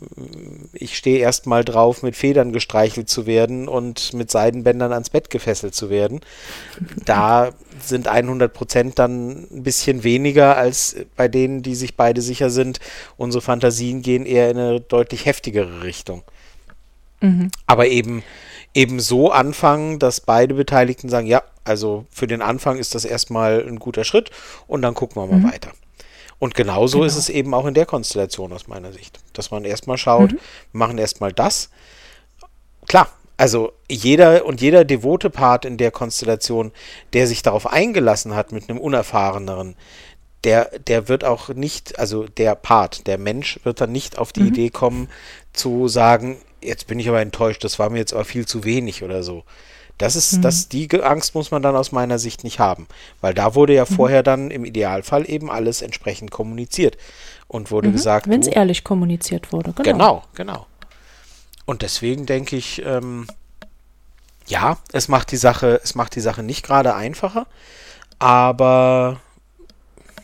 ich stehe erstmal drauf, mit Federn gestreichelt zu werden und mit Seidenbändern ans Bett gefesselt zu werden. Da sind 100 Prozent dann ein bisschen weniger als bei denen, die sich beide sicher sind. Unsere Fantasien gehen eher in eine deutlich heftigere Richtung. Mhm. Aber eben eben so anfangen, dass beide Beteiligten sagen, ja, also für den Anfang ist das erstmal ein guter Schritt und dann gucken wir mal mhm. weiter. Und genauso genau. ist es eben auch in der Konstellation aus meiner Sicht, dass man erstmal schaut, mhm. wir machen erstmal das. Klar, also jeder und jeder devote Part in der Konstellation, der sich darauf eingelassen hat mit einem unerfahreneren, der, der wird auch nicht, also der Part, der Mensch wird dann nicht auf die mhm. Idee kommen zu sagen, jetzt bin ich aber enttäuscht, das war mir jetzt aber viel zu wenig oder so. Das ist, mhm. das, die Angst muss man dann aus meiner Sicht nicht haben, weil da wurde ja mhm. vorher dann im Idealfall eben alles entsprechend kommuniziert und wurde mhm. gesagt. Wenn es ehrlich kommuniziert wurde, genau. Genau, genau. Und deswegen denke ich, ähm, ja, es macht die Sache, es macht die Sache nicht gerade einfacher, aber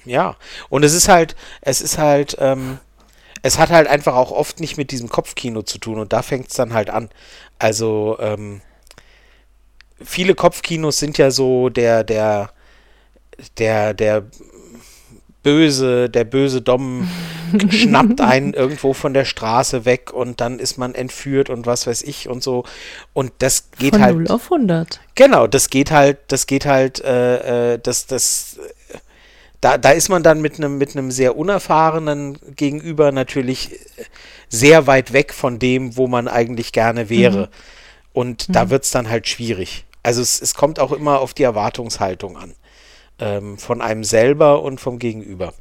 ja, und es ist halt, es ist halt, ähm, es hat halt einfach auch oft nicht mit diesem Kopfkino zu tun und da fängt es dann halt an. Also, ähm, viele Kopfkinos sind ja so der, der, der, der böse, der böse Dom schnappt einen irgendwo von der Straße weg und dann ist man entführt und was weiß ich und so. Und das geht von halt. 0 auf 100. Genau, das geht halt, das geht halt, äh, äh das, das, da, da ist man dann mit einem mit einem sehr unerfahrenen Gegenüber natürlich sehr weit weg von dem, wo man eigentlich gerne wäre. Mhm. Und mhm. da wird es dann halt schwierig. Also es, es kommt auch immer auf die Erwartungshaltung an. Ähm, von einem selber und vom Gegenüber.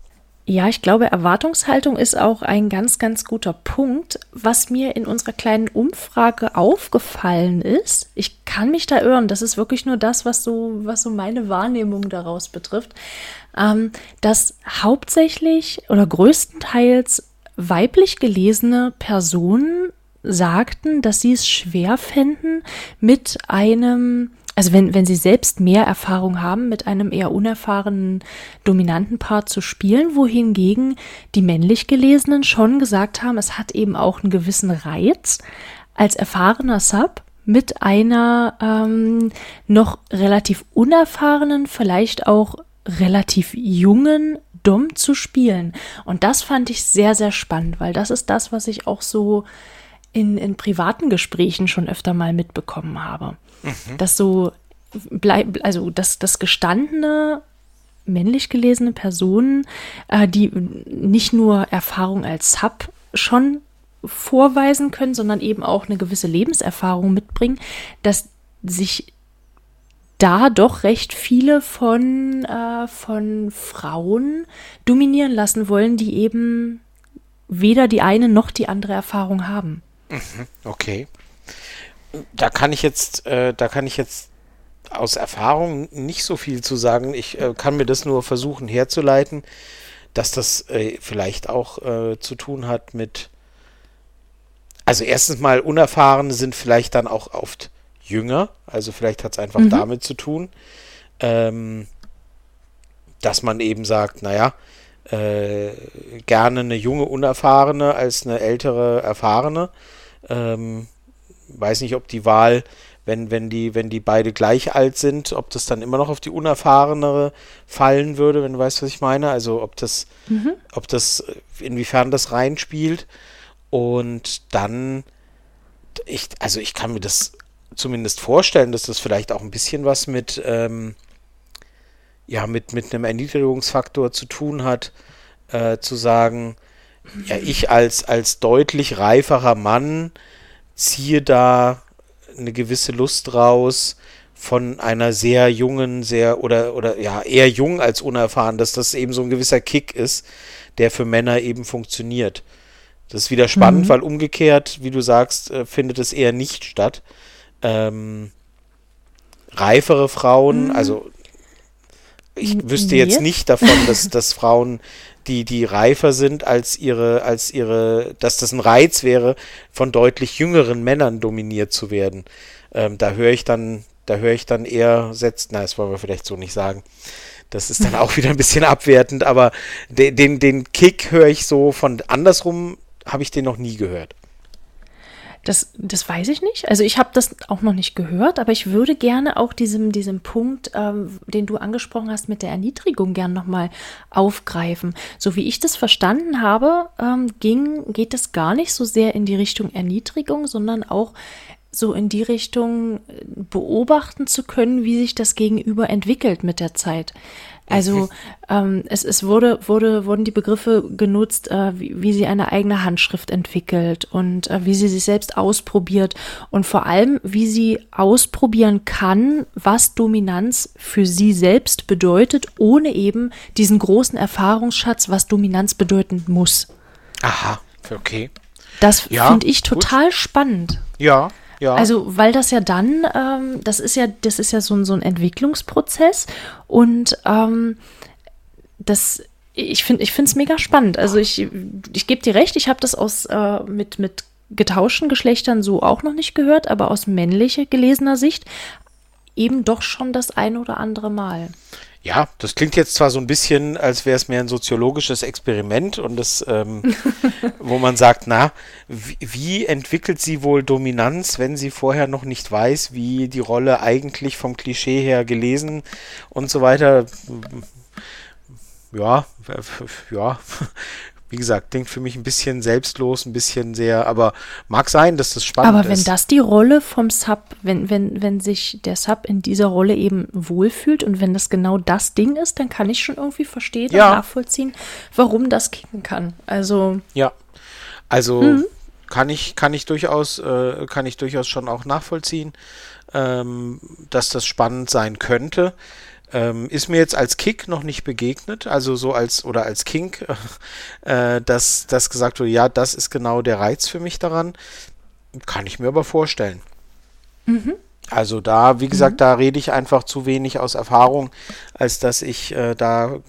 Ja, ich glaube, Erwartungshaltung ist auch ein ganz, ganz guter Punkt. Was mir in unserer kleinen Umfrage aufgefallen ist, ich kann mich da irren, das ist wirklich nur das, was so, was so meine Wahrnehmung daraus betrifft, ähm, dass hauptsächlich oder größtenteils weiblich gelesene Personen sagten, dass sie es schwer fänden, mit einem also wenn, wenn sie selbst mehr Erfahrung haben, mit einem eher unerfahrenen, dominanten Part zu spielen, wohingegen die männlich Gelesenen schon gesagt haben, es hat eben auch einen gewissen Reiz, als erfahrener Sub mit einer ähm, noch relativ unerfahrenen, vielleicht auch relativ jungen Dom zu spielen. Und das fand ich sehr, sehr spannend, weil das ist das, was ich auch so in, in privaten Gesprächen schon öfter mal mitbekommen habe. Mhm. Dass so bleib, also dass das gestandene männlich gelesene Personen, äh, die nicht nur Erfahrung als Sub schon vorweisen können, sondern eben auch eine gewisse Lebenserfahrung mitbringen, dass sich da doch recht viele von, äh, von Frauen dominieren lassen wollen, die eben weder die eine noch die andere Erfahrung haben. Mhm, okay. Da kann ich jetzt, äh, da kann ich jetzt aus Erfahrung nicht so viel zu sagen. Ich äh, kann mir das nur versuchen herzuleiten, dass das äh, vielleicht auch äh, zu tun hat mit. Also erstens mal Unerfahrene sind vielleicht dann auch oft jünger. Also vielleicht hat es einfach mhm. damit zu tun, ähm, dass man eben sagt, naja, äh, gerne eine junge Unerfahrene als eine ältere Erfahrene. Ähm, weiß nicht, ob die Wahl, wenn, wenn, die, wenn die beide gleich alt sind, ob das dann immer noch auf die Unerfahrenere fallen würde, wenn du weißt, was ich meine. Also ob das, mhm. ob das, inwiefern das reinspielt. Und dann, ich, also ich kann mir das zumindest vorstellen, dass das vielleicht auch ein bisschen was mit, ähm, ja, mit, mit einem Erniedrigungsfaktor zu tun hat, äh, zu sagen, ja, ich als, als deutlich reiferer Mann ziehe da eine gewisse Lust raus von einer sehr jungen, sehr oder oder ja eher jung als unerfahren, dass das eben so ein gewisser Kick ist, der für Männer eben funktioniert. Das ist wieder spannend, mhm. weil umgekehrt, wie du sagst, äh, findet es eher nicht statt. Ähm, reifere Frauen, mhm. also ich wüsste nee. jetzt nicht davon, dass, dass Frauen die, die reifer sind als ihre, als ihre, dass das ein Reiz wäre, von deutlich jüngeren Männern dominiert zu werden. Ähm, da höre ich dann, da höre ich dann eher setzt, na, das wollen wir vielleicht so nicht sagen. Das ist dann auch wieder ein bisschen abwertend, aber den, den, den Kick höre ich so von andersrum, habe ich den noch nie gehört. Das, das weiß ich nicht. Also ich habe das auch noch nicht gehört, aber ich würde gerne auch diesem, diesem Punkt, ähm, den du angesprochen hast mit der Erniedrigung, gern nochmal aufgreifen. So wie ich das verstanden habe, ähm, ging, geht es gar nicht so sehr in die Richtung Erniedrigung, sondern auch so in die Richtung äh, beobachten zu können, wie sich das Gegenüber entwickelt mit der Zeit. Also ähm, es, es wurde, wurde, wurden die Begriffe genutzt, äh, wie, wie sie eine eigene Handschrift entwickelt und äh, wie sie sich selbst ausprobiert und vor allem, wie sie ausprobieren kann, was Dominanz für sie selbst bedeutet, ohne eben diesen großen Erfahrungsschatz, was Dominanz bedeuten muss. Aha, okay. Das ja, finde ich total gut. spannend. Ja, ja. Also, weil das ja dann, ähm, das ist ja, das ist ja so, ein so ein Entwicklungsprozess und ähm, das, ich finde, ich es mega spannend. Also ich, ich gebe dir recht, ich habe das aus äh, mit mit getauschten Geschlechtern so auch noch nicht gehört, aber aus männlicher gelesener Sicht eben doch schon das ein oder andere Mal. Ja, das klingt jetzt zwar so ein bisschen, als wäre es mehr ein soziologisches Experiment und das, ähm, wo man sagt, na, wie, wie, entwickelt sie wohl Dominanz, wenn sie vorher noch nicht weiß, wie die Rolle eigentlich vom Klischee her gelesen und so weiter. Ja, ja, wie gesagt, klingt für mich ein bisschen selbstlos, ein bisschen sehr, aber mag sein, dass das spannend ist. Aber wenn ist. das die Rolle vom Sub, wenn, wenn, wenn sich der Sub in dieser Rolle eben wohlfühlt und wenn das genau das Ding ist, dann kann ich schon irgendwie verstehen ja. und nachvollziehen, warum das kicken kann. Also. Ja. Also mhm. kann ich, kann ich durchaus, äh, kann ich durchaus schon auch nachvollziehen, ähm, dass das spannend sein könnte. Ähm, ist mir jetzt als Kick noch nicht begegnet, also so als oder als Kink, äh, dass das gesagt wurde, ja, das ist genau der Reiz für mich daran. Kann ich mir aber vorstellen. Mhm. Also da, wie gesagt, mhm. da rede ich einfach zu wenig aus Erfahrung, als dass ich äh, da äh,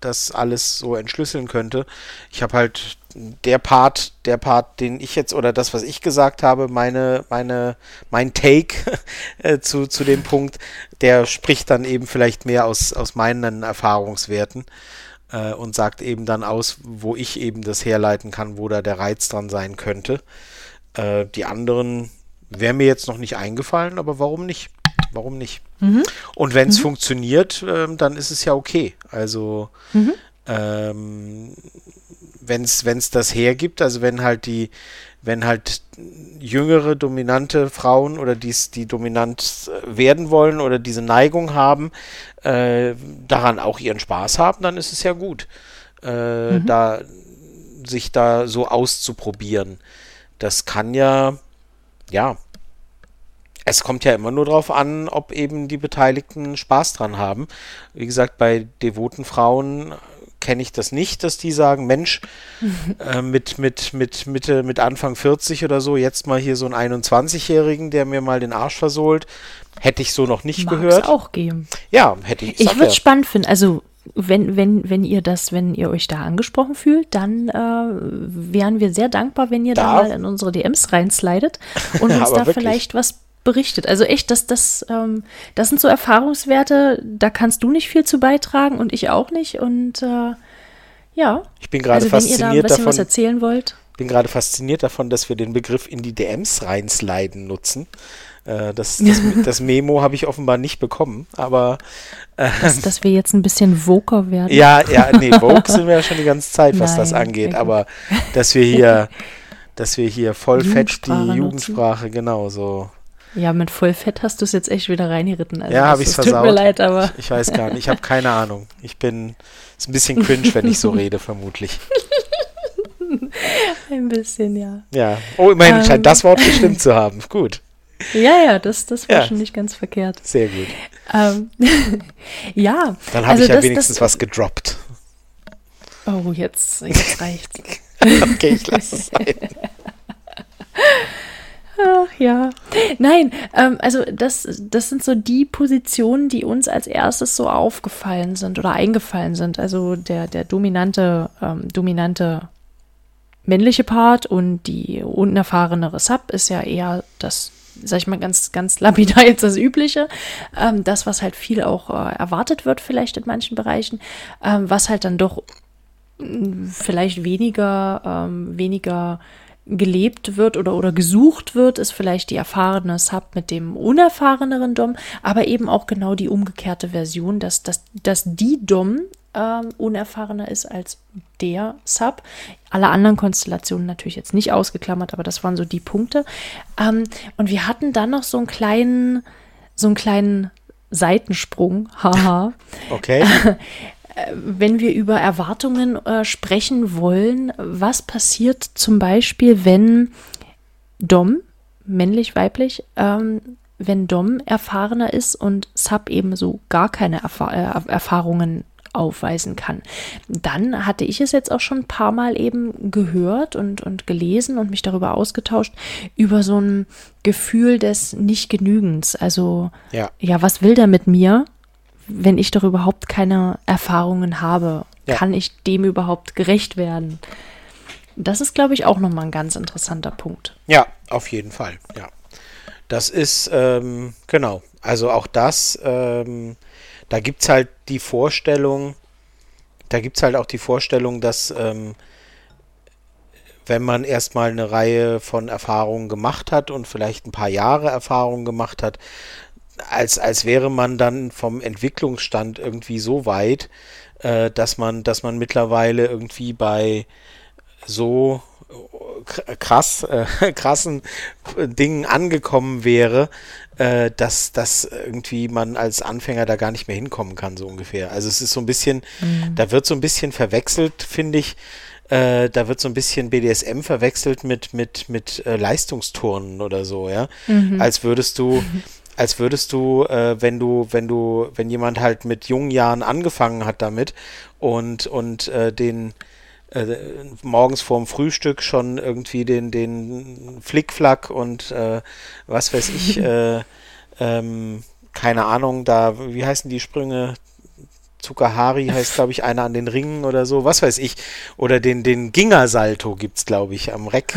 das alles so entschlüsseln könnte. Ich habe halt der Part, der Part, den ich jetzt oder das, was ich gesagt habe, meine, meine, mein Take äh, zu, zu dem Punkt, der spricht dann eben vielleicht mehr aus, aus meinen Erfahrungswerten äh, und sagt eben dann aus, wo ich eben das herleiten kann, wo da der Reiz dran sein könnte. Äh, die anderen wäre mir jetzt noch nicht eingefallen, aber warum nicht? Warum nicht? Mhm. Und wenn es mhm. funktioniert, ähm, dann ist es ja okay. Also mhm. ähm, wenn es das hergibt, also wenn halt die, wenn halt jüngere dominante Frauen oder dies, die dominant werden wollen oder diese Neigung haben, äh, daran auch ihren Spaß haben, dann ist es ja gut, äh, mhm. da sich da so auszuprobieren. Das kann ja, ja, es kommt ja immer nur darauf an, ob eben die Beteiligten Spaß dran haben. Wie gesagt, bei devoten Frauen kenne ich das nicht, dass die sagen, Mensch, äh, mit, mit, mit Mitte, mit Anfang 40 oder so, jetzt mal hier so einen 21-Jährigen, der mir mal den Arsch versohlt. Hätte ich so noch nicht Mag's gehört. auch geben. Ja, hätte ich. Ich würde es spannend finden. Also wenn, wenn, wenn ihr das, wenn ihr euch da angesprochen fühlt, dann äh, wären wir sehr dankbar, wenn ihr da, da mal in unsere DMs reinslidet und uns da wirklich. vielleicht was berichtet. Also echt, das, das, ähm, das sind so Erfahrungswerte, da kannst du nicht viel zu beitragen und ich auch nicht. Und äh, ja. Ich bin gerade also, fasziniert wenn ihr da ein davon. was erzählen wollt. bin gerade fasziniert davon, dass wir den Begriff in die DMs reinsliden nutzen. Äh, das, das, das, Memo habe ich offenbar nicht bekommen, aber. Äh, dass, dass, wir jetzt ein bisschen Voker werden. Ja, ja, nee, Vogue sind wir ja schon die ganze Zeit, was Nein, das angeht, aber dass wir hier, dass wir hier voll fett die Jugendsprache, genau, so ja, mit Vollfett hast du es jetzt echt wieder reingeritten. Also ja, habe ich es versaut. Tut mir leid, aber. Ich, ich weiß gar nicht. Ich habe keine Ahnung. Ich bin. Ist ein bisschen cringe, wenn ich so rede, vermutlich. ein bisschen, ja. Ja. Oh, immerhin ähm, scheint das Wort bestimmt zu haben. Gut. Ja, ja, das, das war ja. schon nicht ganz verkehrt. Sehr gut. Ähm, ja. Dann habe also ich ja das, wenigstens das, was gedroppt. Oh, jetzt, jetzt reicht's. okay, ich lasse es sein. Ach ja. Nein, ähm, also das, das sind so die Positionen, die uns als erstes so aufgefallen sind oder eingefallen sind. Also der, der dominante, ähm, dominante männliche Part und die unerfahrenere Sub ist ja eher das, sag ich mal, ganz, ganz lapidar jetzt das Übliche. Ähm, das, was halt viel auch äh, erwartet wird, vielleicht in manchen Bereichen, ähm, was halt dann doch vielleicht weniger, ähm, weniger gelebt wird oder, oder gesucht wird, ist vielleicht die erfahrene Sub mit dem unerfahreneren Dom, aber eben auch genau die umgekehrte Version, dass, dass, dass die Dom ähm, unerfahrener ist als der Sub. Alle anderen Konstellationen natürlich jetzt nicht ausgeklammert, aber das waren so die Punkte. Ähm, und wir hatten dann noch so einen kleinen, so einen kleinen Seitensprung, haha. Okay. wenn wir über Erwartungen äh, sprechen wollen, was passiert zum Beispiel, wenn Dom, männlich, weiblich, ähm, wenn Dom erfahrener ist und Sub eben so gar keine Erfa äh, Erfahrungen aufweisen kann. Dann hatte ich es jetzt auch schon ein paar Mal eben gehört und, und gelesen und mich darüber ausgetauscht, über so ein Gefühl des Nicht-Genügens. Also, ja. ja, was will der mit mir? Wenn ich doch überhaupt keine Erfahrungen habe? Ja. Kann ich dem überhaupt gerecht werden? Das ist, glaube ich, auch nochmal ein ganz interessanter Punkt. Ja, auf jeden Fall, ja. Das ist, ähm, genau, also auch das, ähm, da gibt es halt die Vorstellung, da gibt es halt auch die Vorstellung, dass ähm, wenn man erstmal eine Reihe von Erfahrungen gemacht hat und vielleicht ein paar Jahre Erfahrungen gemacht hat, als, als wäre man dann vom Entwicklungsstand irgendwie so weit, äh, dass man, dass man mittlerweile irgendwie bei so krass, äh, krassen Dingen angekommen wäre, äh, dass, dass irgendwie man als Anfänger da gar nicht mehr hinkommen kann, so ungefähr. Also es ist so ein bisschen, mhm. da wird so ein bisschen verwechselt, finde ich, äh, da wird so ein bisschen BDSM verwechselt mit, mit, mit äh, Leistungsturnen oder so, ja. Mhm. Als würdest du, als würdest du, äh, wenn du, wenn du, wenn jemand halt mit jungen Jahren angefangen hat damit und, und äh, den äh, morgens vorm Frühstück schon irgendwie den, den Flickflack und äh, was weiß ich, äh, ähm, keine Ahnung, da, wie heißen die Sprünge? Tsukahari heißt, glaube ich, einer an den Ringen oder so, was weiß ich. Oder den, den Ginger-Salto gibt es, glaube ich, am Reck.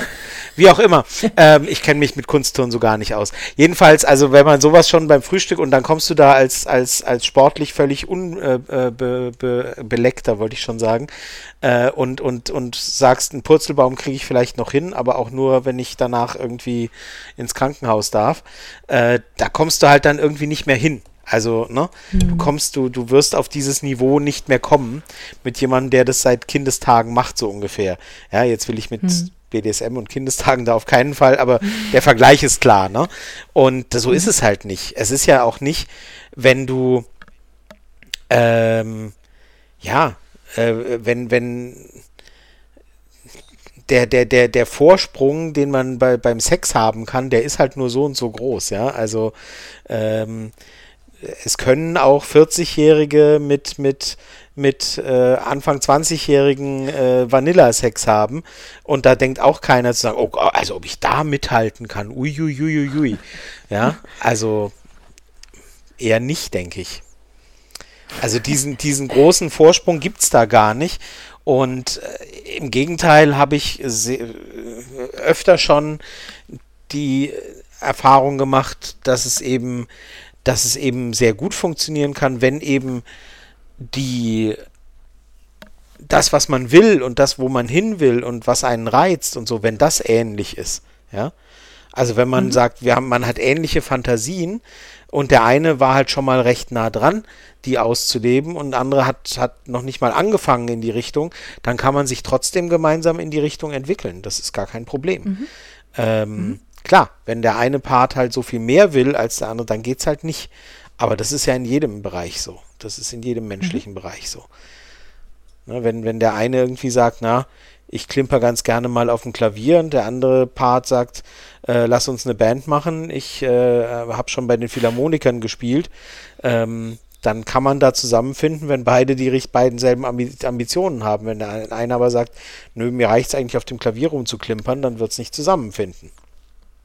Wie auch immer. Ähm, ich kenne mich mit Kunstturnen so gar nicht aus. Jedenfalls, also wenn man sowas schon beim Frühstück und dann kommst du da als, als, als sportlich völlig unbeleckter, äh, äh wollte ich schon sagen, äh, und, und, und sagst, einen Purzelbaum kriege ich vielleicht noch hin, aber auch nur, wenn ich danach irgendwie ins Krankenhaus darf. Äh, da kommst du halt dann irgendwie nicht mehr hin. Also, ne, mhm. du kommst, du, du wirst auf dieses Niveau nicht mehr kommen mit jemandem, der das seit Kindestagen macht, so ungefähr. Ja, jetzt will ich mit mhm. BDSM und Kindestagen da auf keinen Fall, aber der Vergleich ist klar, ne? Und so ist mhm. es halt nicht. Es ist ja auch nicht, wenn du, ähm, ja, äh, wenn, wenn, der, der, der, der Vorsprung, den man bei, beim Sex haben kann, der ist halt nur so und so groß, ja. Also ähm, es können auch 40-Jährige mit, mit, mit äh, Anfang 20-Jährigen äh, Vanilla-Sex haben. Und da denkt auch keiner zu sagen, oh, also ob ich da mithalten kann. Uiuiuiui. Ja, also eher nicht, denke ich. Also diesen, diesen großen Vorsprung gibt es da gar nicht. Und äh, im Gegenteil habe ich öfter schon die Erfahrung gemacht, dass es eben dass es eben sehr gut funktionieren kann, wenn eben die das, was man will und das, wo man hin will und was einen reizt und so, wenn das ähnlich ist, ja. Also wenn man mhm. sagt, wir haben, man hat ähnliche Fantasien und der eine war halt schon mal recht nah dran, die auszuleben und der andere hat, hat noch nicht mal angefangen in die Richtung, dann kann man sich trotzdem gemeinsam in die Richtung entwickeln. Das ist gar kein Problem. Mhm. Ähm, mhm. Klar, wenn der eine Part halt so viel mehr will als der andere, dann geht es halt nicht. Aber das ist ja in jedem Bereich so. Das ist in jedem menschlichen mhm. Bereich so. Ne, wenn, wenn der eine irgendwie sagt, na, ich klimper ganz gerne mal auf dem Klavier und der andere Part sagt, äh, lass uns eine Band machen, ich äh, habe schon bei den Philharmonikern gespielt, ähm, dann kann man da zusammenfinden, wenn beide die beiden selben Ambitionen haben. Wenn der eine aber sagt, nö, mir reicht es eigentlich auf dem Klavier rumzuklimpern, dann wird es nicht zusammenfinden.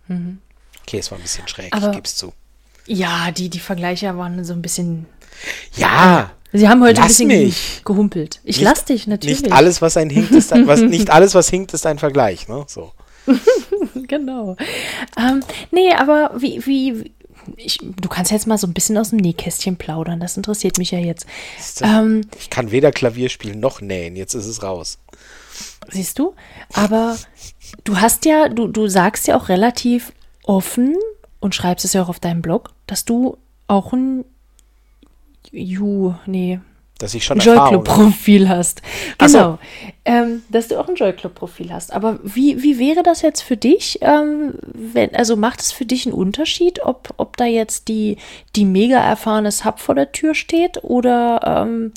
Mhm. Okay, es war ein bisschen schräg, Aber, ich gebe es zu. Ja, die, die Vergleiche waren so ein bisschen. Ja! Sie haben heute ein bisschen mich. gehumpelt. Ich nicht, lass dich natürlich. Nicht alles, was ein hinkt, ist ein, was, nicht alles, was hinkt, ist ein Vergleich, ne? So. genau. Ähm, nee, aber wie, wie, ich, du kannst jetzt mal so ein bisschen aus dem Nähkästchen plaudern. Das interessiert mich ja jetzt. Ähm, ich kann weder Klavier spielen noch nähen. Jetzt ist es raus. Siehst du? Aber du hast ja, du, du sagst ja auch relativ offen und schreibst es ja auch auf deinem Blog, dass du auch ein Ju, nee, dass ich schon Joy Club Profil hast. Genau, so. ähm, dass du auch ein Joy Club Profil hast. Aber wie, wie wäre das jetzt für dich? Ähm, wenn, also macht es für dich einen Unterschied, ob, ob da jetzt die, die mega erfahrene Sub vor der Tür steht oder, ähm,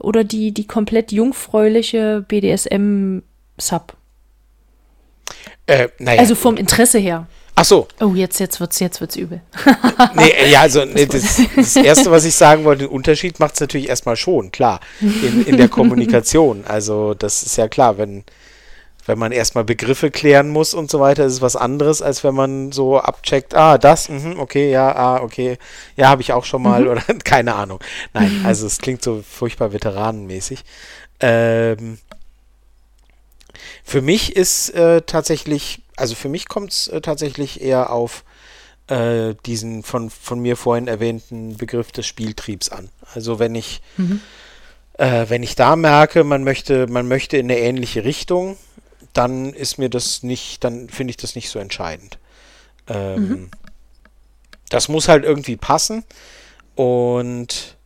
oder die, die komplett jungfräuliche BDSM Sub? Äh, naja. Also vom Interesse her. Ach so. Oh, jetzt, jetzt wird's, jetzt wird's übel. nee, ja, also nee, das, das, Erste, was ich sagen wollte, den Unterschied macht es natürlich erstmal schon, klar, in, in der Kommunikation. Also das ist ja klar, wenn, wenn man erstmal Begriffe klären muss und so weiter, ist es was anderes, als wenn man so abcheckt, ah, das, mh, okay, ja, ah, okay, ja, habe ich auch schon mal mhm. oder keine Ahnung. Nein, also es klingt so furchtbar veteranenmäßig. Ähm, für mich ist äh, tatsächlich also für mich kommt es äh, tatsächlich eher auf äh, diesen von, von mir vorhin erwähnten Begriff des Spieltriebs an. Also wenn ich, mhm. äh, wenn ich da merke, man möchte, man möchte in eine ähnliche Richtung, dann ist mir das nicht, dann finde ich das nicht so entscheidend. Ähm, mhm. Das muss halt irgendwie passen und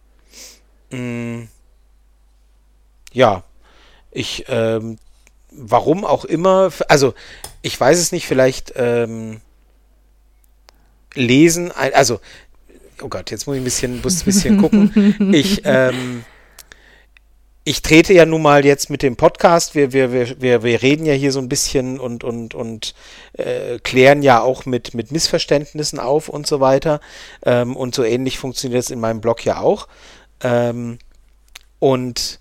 mh, mm, ja, ich ähm, warum auch immer, also ich weiß es nicht, vielleicht ähm, lesen, also, oh Gott, jetzt muss ich ein bisschen, muss ein bisschen gucken. Ich, ähm, ich trete ja nun mal jetzt mit dem Podcast, wir, wir, wir, wir reden ja hier so ein bisschen und, und, und äh, klären ja auch mit, mit Missverständnissen auf und so weiter. Ähm, und so ähnlich funktioniert es in meinem Blog ja auch. Ähm, und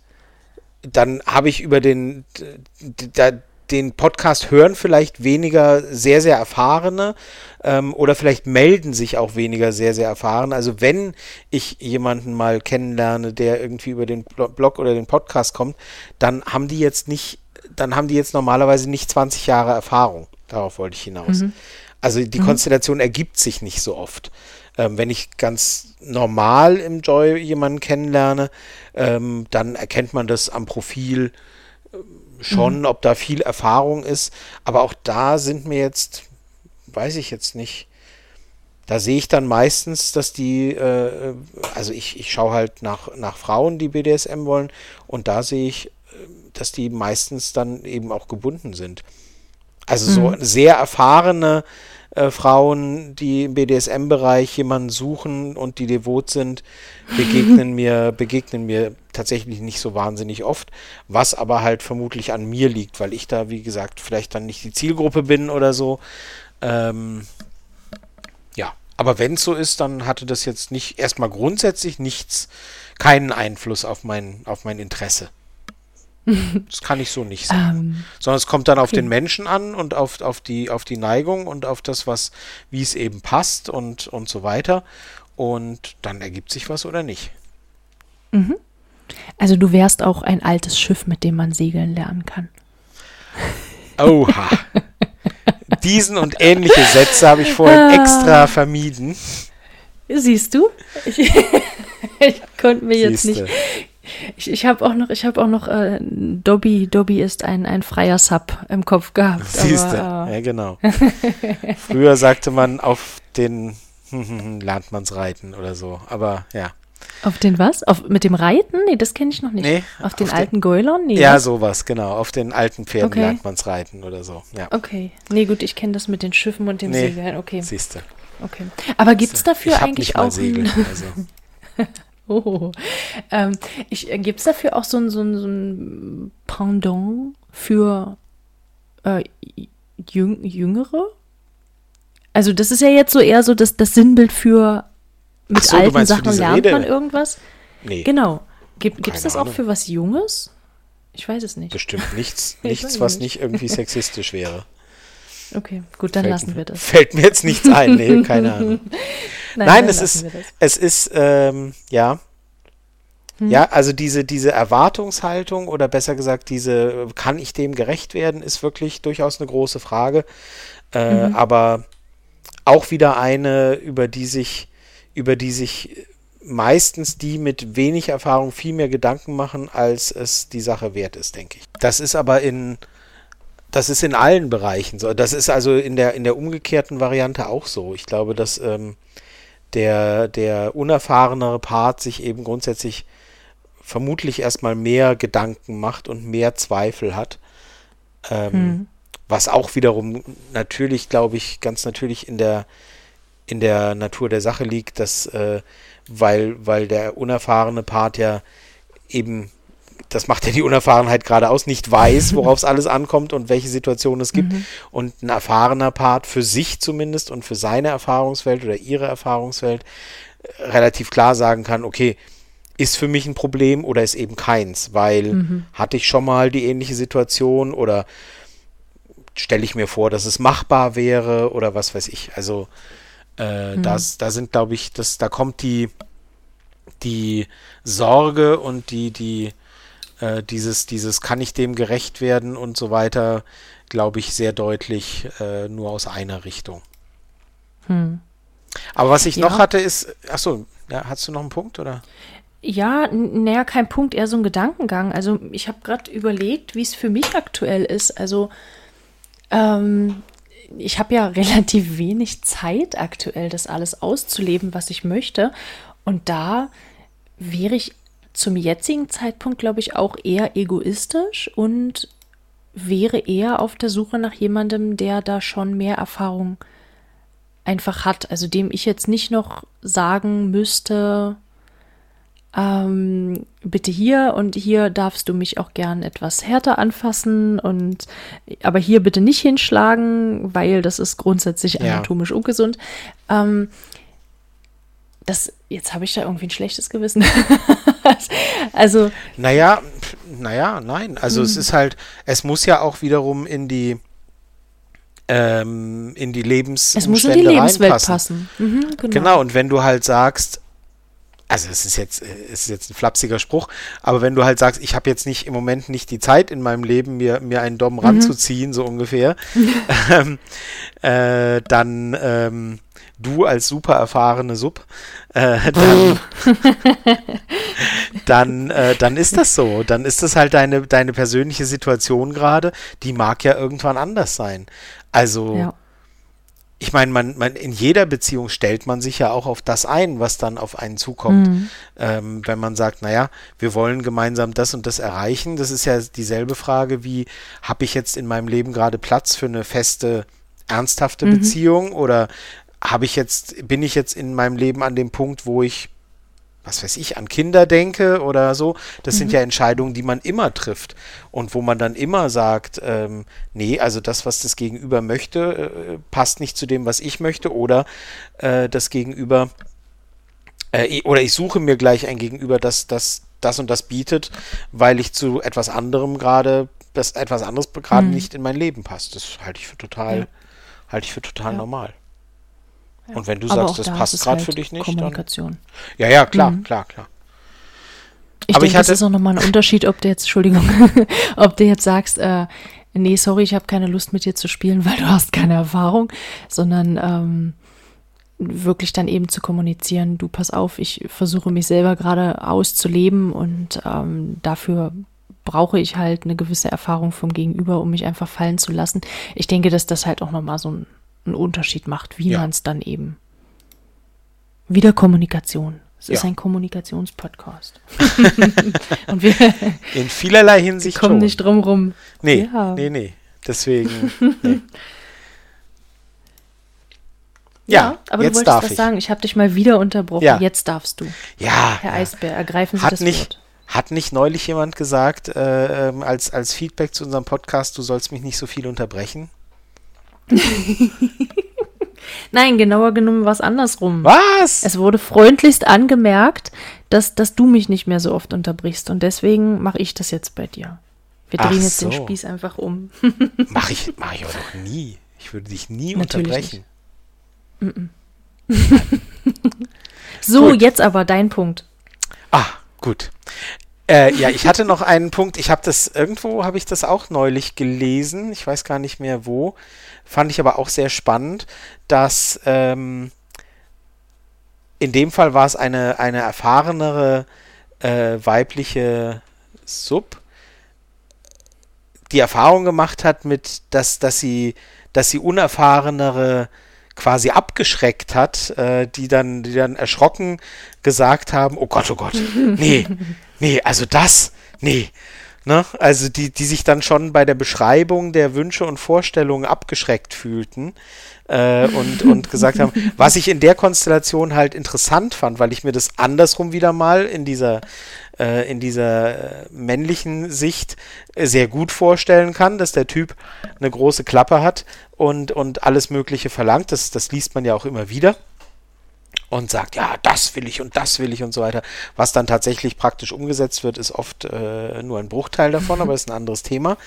dann habe ich über den, den Podcast hören vielleicht weniger sehr, sehr erfahrene ähm, oder vielleicht melden sich auch weniger sehr, sehr erfahrene. Also wenn ich jemanden mal kennenlerne, der irgendwie über den Blog oder den Podcast kommt, dann haben die jetzt nicht, dann haben die jetzt normalerweise nicht 20 Jahre Erfahrung. Darauf wollte ich hinaus. Mhm. Also die mhm. Konstellation ergibt sich nicht so oft. Ähm, wenn ich ganz normal im Joy jemanden kennenlerne, ähm, dann erkennt man das am Profil äh, schon, mhm. ob da viel Erfahrung ist. Aber auch da sind mir jetzt, weiß ich jetzt nicht, da sehe ich dann meistens, dass die, äh, also ich, ich schaue halt nach, nach Frauen, die BDSM wollen, und da sehe ich, äh, dass die meistens dann eben auch gebunden sind. Also mhm. so sehr erfahrene äh, Frauen, die im BDSM-Bereich jemanden suchen und die devot sind, begegnen mir, begegnen mir tatsächlich nicht so wahnsinnig oft, was aber halt vermutlich an mir liegt, weil ich da, wie gesagt, vielleicht dann nicht die Zielgruppe bin oder so. Ähm, ja, aber wenn es so ist, dann hatte das jetzt nicht erstmal grundsätzlich nichts, keinen Einfluss auf mein, auf mein Interesse. Das kann ich so nicht sagen. Ähm, Sondern es kommt dann auf okay. den Menschen an und auf, auf, die, auf die Neigung und auf das, was, wie es eben passt und, und so weiter. Und dann ergibt sich was oder nicht. Mhm. Also du wärst auch ein altes Schiff, mit dem man segeln lernen kann. Oha. Diesen und ähnliche Sätze habe ich vorhin ah. extra vermieden. Siehst du? Ich, ich konnte mir jetzt Siehste. nicht ich, ich habe auch noch, ich habe auch noch, äh, Dobby, Dobby ist ein, ein freier Sub im Kopf gehabt. Siehst du, äh, ja genau. Früher sagte man auf den lernt man's reiten oder so, aber ja. Auf den was? Auf, mit dem Reiten? Nee, das kenne ich noch nicht. Nee, auf den auf alten den, Goylon? Nee. Ja, sowas, genau. Auf den alten Pferden okay. lernt man's reiten oder so. Ja. Okay. Nee, gut, ich kenne das mit den Schiffen und dem nee, Segeln. Okay. Siehst du. Okay. Aber gibt es dafür ich eigentlich auch. Segel, also. Oh. Ähm, äh, Gibt es dafür auch so ein, so ein, so ein Pendant für äh, Jüng Jüngere? Also, das ist ja jetzt so eher so das, das Sinnbild für mit so, alten Sachen lernt Rede? man irgendwas. Nee. Genau. Gibt es das auch für was Junges? Ich weiß es nicht. Bestimmt nichts, nichts was nicht. nicht irgendwie sexistisch wäre. Okay, gut, dann fällt, lassen wir das. Fällt mir jetzt nichts ein, nee, keine Ahnung. Nein, Nein es, ist, es ist, ähm, ja. Hm. Ja, also diese, diese Erwartungshaltung oder besser gesagt, diese, kann ich dem gerecht werden, ist wirklich durchaus eine große Frage. Äh, mhm. Aber auch wieder eine, über die sich, über die sich meistens die mit wenig Erfahrung viel mehr Gedanken machen, als es die Sache wert ist, denke ich. Das ist aber in das ist in allen Bereichen so. Das ist also in der in der umgekehrten Variante auch so. Ich glaube, dass ähm, der der unerfahrenere Part sich eben grundsätzlich vermutlich erstmal mehr Gedanken macht und mehr Zweifel hat. Ähm, hm. Was auch wiederum natürlich, glaube ich, ganz natürlich in der in der Natur der Sache liegt, dass äh, weil, weil der unerfahrene Part ja eben, das macht ja die Unerfahrenheit gerade aus, nicht weiß, worauf es alles ankommt und welche Situationen es gibt. Mhm. Und ein erfahrener Part für sich zumindest und für seine Erfahrungswelt oder ihre Erfahrungswelt äh, relativ klar sagen kann, okay, ist für mich ein Problem oder ist eben keins, weil mhm. hatte ich schon mal die ähnliche Situation oder stelle ich mir vor, dass es machbar wäre oder was weiß ich. Also äh, mhm. das, da sind, glaube ich, das, da kommt die, die Sorge und die, die, äh, dieses, dieses kann ich dem gerecht werden und so weiter, glaube ich, sehr deutlich äh, nur aus einer Richtung. Hm. Aber was ich ja. noch hatte, ist, achso, ja, hast du noch einen Punkt oder? Ja, naja, kein Punkt, eher so ein Gedankengang. Also ich habe gerade überlegt, wie es für mich aktuell ist. Also ähm, ich habe ja relativ wenig Zeit aktuell, das alles auszuleben, was ich möchte. Und da wäre ich zum jetzigen Zeitpunkt, glaube ich, auch eher egoistisch und wäre eher auf der Suche nach jemandem, der da schon mehr Erfahrung einfach hat. Also dem ich jetzt nicht noch sagen müsste, ähm, bitte hier und hier darfst du mich auch gern etwas härter anfassen und aber hier bitte nicht hinschlagen, weil das ist grundsätzlich anatomisch ja. ungesund. Ähm, das, jetzt habe ich da irgendwie ein schlechtes Gewissen. also. Naja, naja, nein. Also es hm. ist halt, es muss ja auch wiederum in die ähm, in die Lebensumstände Es muss in die Lebenswelt reinpassen. passen. Mhm, genau. genau, und wenn du halt sagst, also es ist jetzt, es ist jetzt ein flapsiger Spruch, aber wenn du halt sagst, ich habe jetzt nicht im Moment nicht die Zeit in meinem Leben, mir, mir einen Dom mhm. ranzuziehen, so ungefähr, ähm, äh, dann ähm, du als super erfahrene Sub, äh, dann, dann, äh, dann ist das so. Dann ist das halt deine, deine persönliche Situation gerade, die mag ja irgendwann anders sein. Also ja ich meine, man, man, in jeder Beziehung stellt man sich ja auch auf das ein, was dann auf einen zukommt. Mhm. Ähm, wenn man sagt, naja, wir wollen gemeinsam das und das erreichen, das ist ja dieselbe Frage wie, habe ich jetzt in meinem Leben gerade Platz für eine feste, ernsthafte mhm. Beziehung oder habe ich jetzt, bin ich jetzt in meinem Leben an dem Punkt, wo ich was weiß ich, an Kinder denke oder so. Das mhm. sind ja Entscheidungen, die man immer trifft und wo man dann immer sagt, ähm, nee, also das, was das Gegenüber möchte, äh, passt nicht zu dem, was ich möchte oder äh, das Gegenüber äh, oder ich suche mir gleich ein Gegenüber, das das das und das bietet, weil ich zu etwas anderem gerade, das etwas anderes gerade mhm. nicht in mein Leben passt. Das halte ich für total, ja. halte ich für total ja. normal. Und wenn du Aber sagst, das da passt gerade halt für dich nicht, Kommunikation. Dann, ja, ja, klar, mhm. klar, klar. Ich Aber denke, ich hatte, das ist auch nochmal ein Unterschied, ob du jetzt, Entschuldigung, ob du jetzt sagst, äh, nee, sorry, ich habe keine Lust mit dir zu spielen, weil du hast keine Erfahrung, sondern ähm, wirklich dann eben zu kommunizieren, du pass auf, ich versuche mich selber gerade auszuleben und ähm, dafür brauche ich halt eine gewisse Erfahrung vom Gegenüber, um mich einfach fallen zu lassen. Ich denke, dass das halt auch nochmal so ein einen Unterschied macht, wie ja. man es dann eben. Wieder Kommunikation. Es ja. ist ein Kommunikationspodcast. Und wir in vielerlei Hinsicht kommen schon. nicht drum rum. Nee, ja. nee, nee. Deswegen. Nee. Ja, ja, aber jetzt du wolltest was ich. sagen. Ich habe dich mal wieder unterbrochen. Ja. Jetzt darfst du. Ja. Herr Eisbär, ergreifen Sie hat das nicht, Wort. Hat nicht neulich jemand gesagt, äh, ähm, als, als Feedback zu unserem Podcast, du sollst mich nicht so viel unterbrechen? Nein, genauer genommen war es andersrum. Was? Es wurde freundlichst angemerkt, dass, dass du mich nicht mehr so oft unterbrichst und deswegen mache ich das jetzt bei dir. Wir drehen Ach jetzt so. den Spieß einfach um. Mache ich, mach ich aber doch nie. Ich würde dich nie Natürlich unterbrechen. so, gut. jetzt aber dein Punkt. Ah, gut. Äh, ja, ich hatte noch einen Punkt. Ich habe das irgendwo habe ich das auch neulich gelesen. Ich weiß gar nicht mehr wo. Fand ich aber auch sehr spannend, dass ähm, in dem Fall war es eine, eine erfahrenere äh, weibliche Sub, die Erfahrung gemacht hat mit, dass, dass sie, dass sie unerfahrenere quasi abgeschreckt hat, äh, die dann, die dann erschrocken gesagt haben, oh Gott, oh Gott, nee, nee, also das, nee. Ne? Also die, die sich dann schon bei der Beschreibung der Wünsche und Vorstellungen abgeschreckt fühlten äh, und, und gesagt haben, was ich in der Konstellation halt interessant fand, weil ich mir das andersrum wieder mal in dieser äh, in dieser äh, männlichen Sicht äh, sehr gut vorstellen kann, dass der Typ eine große Klappe hat und, und alles Mögliche verlangt. Das, das liest man ja auch immer wieder und sagt, ja, das will ich und das will ich und so weiter. Was dann tatsächlich praktisch umgesetzt wird, ist oft äh, nur ein Bruchteil davon, aber ist ein anderes Thema.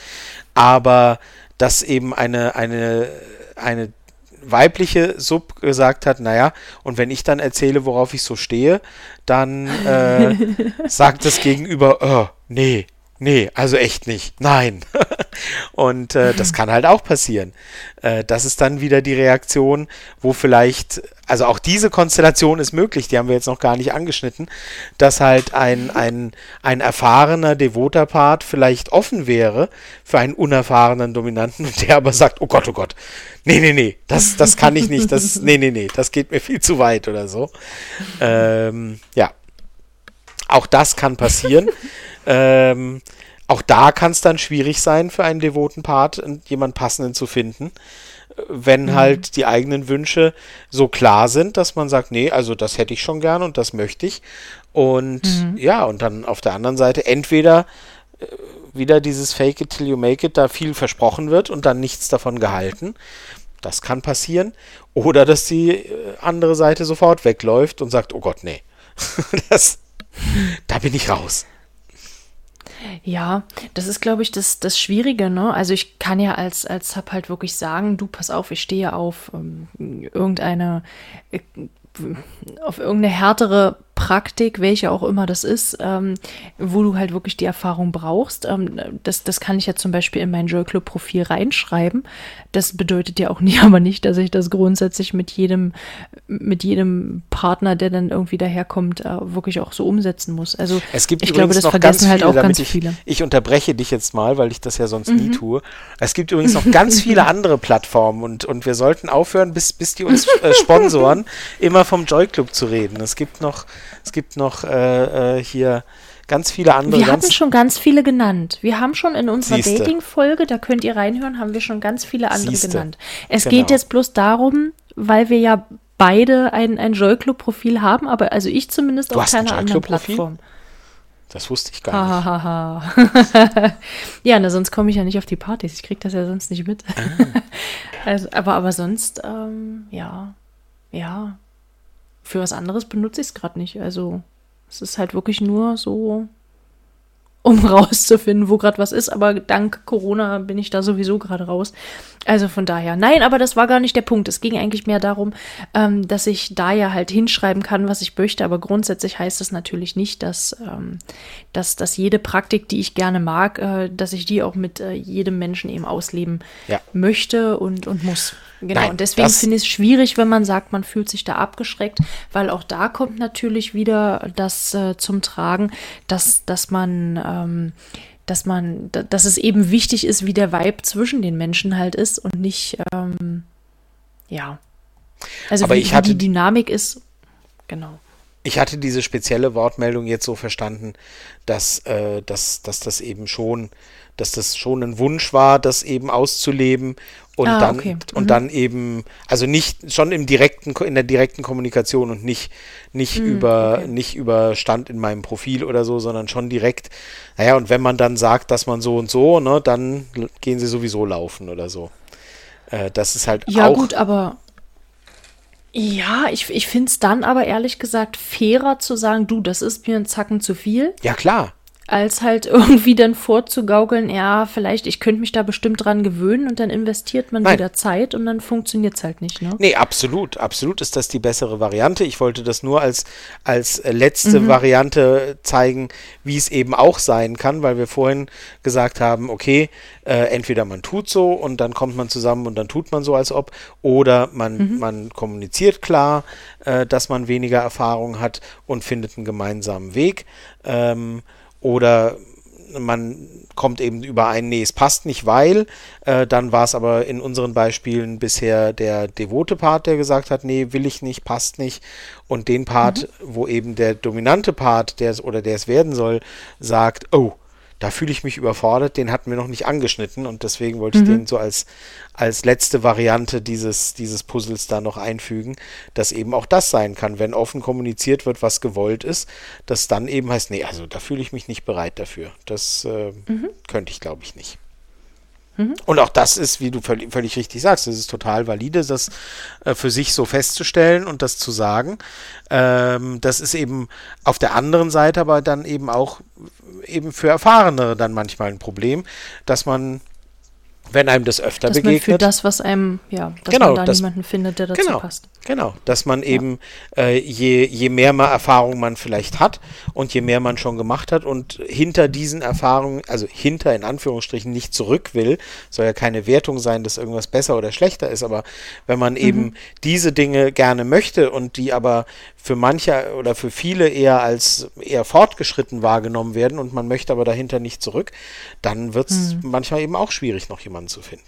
Aber dass eben eine, eine, eine weibliche Sub gesagt hat, naja, und wenn ich dann erzähle, worauf ich so stehe, dann äh, sagt das Gegenüber, oh, nee, nee, also echt nicht, nein. und äh, das kann halt auch passieren. Äh, das ist dann wieder die Reaktion, wo vielleicht, also auch diese Konstellation ist möglich, die haben wir jetzt noch gar nicht angeschnitten, dass halt ein, ein, ein erfahrener, devoter Part vielleicht offen wäre für einen unerfahrenen Dominanten und der aber sagt, oh Gott, oh Gott, nee, nee, nee, das, das kann ich nicht, das, nee, nee, nee, das geht mir viel zu weit oder so. Ähm, ja. Auch das kann passieren. ähm, auch da kann es dann schwierig sein, für einen devoten Part jemand passenden zu finden, wenn mhm. halt die eigenen Wünsche so klar sind, dass man sagt, nee, also das hätte ich schon gern und das möchte ich. Und mhm. ja, und dann auf der anderen Seite entweder äh, wieder dieses Fake it till you make it, da viel versprochen wird und dann nichts davon gehalten. Das kann passieren. Oder dass die äh, andere Seite sofort wegläuft und sagt, oh Gott, nee. das, da bin ich raus. Ja, das ist, glaube ich, das, das Schwierige, ne? Also ich kann ja als, als Sub halt wirklich sagen, du pass auf, ich stehe auf ähm, irgendeine, äh, auf irgendeine härtere Praktik, welche auch immer das ist, ähm, wo du halt wirklich die Erfahrung brauchst. Ähm, das, das kann ich ja zum Beispiel in mein Joy Club Profil reinschreiben. Das bedeutet ja auch nie, aber nicht, dass ich das grundsätzlich mit jedem, mit jedem Partner, der dann irgendwie daherkommt, äh, wirklich auch so umsetzen muss. Also es gibt ich glaube, das vergessen halt viele, auch ganz ich, viele. Ich unterbreche dich jetzt mal, weil ich das ja sonst mhm. nie tue. Es gibt übrigens noch ganz viele andere Plattformen und, und wir sollten aufhören, bis, bis die uns äh, sponsoren, immer vom Joy Club zu reden. Es gibt noch es gibt noch äh, äh, hier ganz viele andere. Wir hatten schon ganz viele genannt. Wir haben schon in unserer Dating-Folge, da könnt ihr reinhören, haben wir schon ganz viele andere Siehste. genannt. Es genau. geht jetzt bloß darum, weil wir ja beide ein, ein Joy-Club-Profil haben, aber also ich zumindest du auf keiner anderen Plattform. Das wusste ich gar nicht. Ha, ha, ha. ja, na, sonst komme ich ja nicht auf die Partys. Ich kriege das ja sonst nicht mit. Ah. also, aber, aber sonst, ähm, ja, ja, für was anderes benutze ich es gerade nicht. Also es ist halt wirklich nur so, um rauszufinden, wo gerade was ist. Aber dank Corona bin ich da sowieso gerade raus. Also von daher, nein, aber das war gar nicht der Punkt. Es ging eigentlich mehr darum, ähm, dass ich da ja halt hinschreiben kann, was ich möchte. Aber grundsätzlich heißt das natürlich nicht, dass, ähm, dass, dass jede Praktik, die ich gerne mag, äh, dass ich die auch mit äh, jedem Menschen eben ausleben ja. möchte und, und muss. Genau, Nein, und deswegen finde ich es schwierig, wenn man sagt, man fühlt sich da abgeschreckt, weil auch da kommt natürlich wieder das äh, zum Tragen, dass, dass man, ähm, dass man, dass es eben wichtig ist, wie der Vibe zwischen den Menschen halt ist und nicht, ähm, ja. Also Aber wie, ich hatte, wie die Dynamik ist, genau. Ich hatte diese spezielle Wortmeldung jetzt so verstanden, dass, äh, dass, dass das eben schon, dass das schon ein Wunsch war, das eben auszuleben und ah, dann okay. und mhm. dann eben also nicht schon im direkten in der direkten Kommunikation und nicht nicht mhm, über okay. nicht über Stand in meinem Profil oder so, sondern schon direkt. Naja, und wenn man dann sagt, dass man so und so, ne, dann gehen sie sowieso laufen oder so. Äh, das ist halt ja, auch. Ja gut, aber ja, ich, ich finde es dann aber ehrlich gesagt fairer zu sagen, du, das ist mir ein Zacken zu viel. Ja klar. Als halt irgendwie dann vorzugaukeln, ja, vielleicht, ich könnte mich da bestimmt dran gewöhnen und dann investiert man Nein. wieder Zeit und dann funktioniert es halt nicht, ne? Nee, absolut. Absolut ist das die bessere Variante. Ich wollte das nur als, als letzte mhm. Variante zeigen, wie es eben auch sein kann, weil wir vorhin gesagt haben, okay, äh, entweder man tut so und dann kommt man zusammen und dann tut man so, als ob, oder man, mhm. man kommuniziert klar, äh, dass man weniger Erfahrung hat und findet einen gemeinsamen Weg. Ähm, oder man kommt eben überein, nee, es passt nicht, weil, äh, dann war es aber in unseren Beispielen bisher der devote Part, der gesagt hat, nee, will ich nicht, passt nicht. Und den Part, mhm. wo eben der dominante Part, der oder der es werden soll, sagt, oh, da fühle ich mich überfordert, den hatten wir noch nicht angeschnitten und deswegen wollte mhm. ich den so als, als letzte Variante dieses, dieses Puzzles da noch einfügen, dass eben auch das sein kann, wenn offen kommuniziert wird, was gewollt ist, dass dann eben heißt, nee, also da fühle ich mich nicht bereit dafür. Das äh, mhm. könnte ich, glaube ich, nicht. Mhm. Und auch das ist, wie du völlig, völlig richtig sagst, es ist total valide, das äh, für sich so festzustellen und das zu sagen. Ähm, das ist eben auf der anderen Seite aber dann eben auch eben für Erfahrene dann manchmal ein Problem, dass man wenn einem das öfter dass begegnet. Man für das, was einem, ja, dass genau, man da das, niemanden findet, der dazu genau, passt. Genau, dass man eben, äh, je, je mehr mal Erfahrung man vielleicht hat und je mehr man schon gemacht hat und hinter diesen Erfahrungen, also hinter in Anführungsstrichen nicht zurück will, soll ja keine Wertung sein, dass irgendwas besser oder schlechter ist, aber wenn man mhm. eben diese Dinge gerne möchte und die aber für manche oder für viele eher als eher fortgeschritten wahrgenommen werden und man möchte aber dahinter nicht zurück, dann wird es mhm. manchmal eben auch schwierig, noch jemanden zu finden.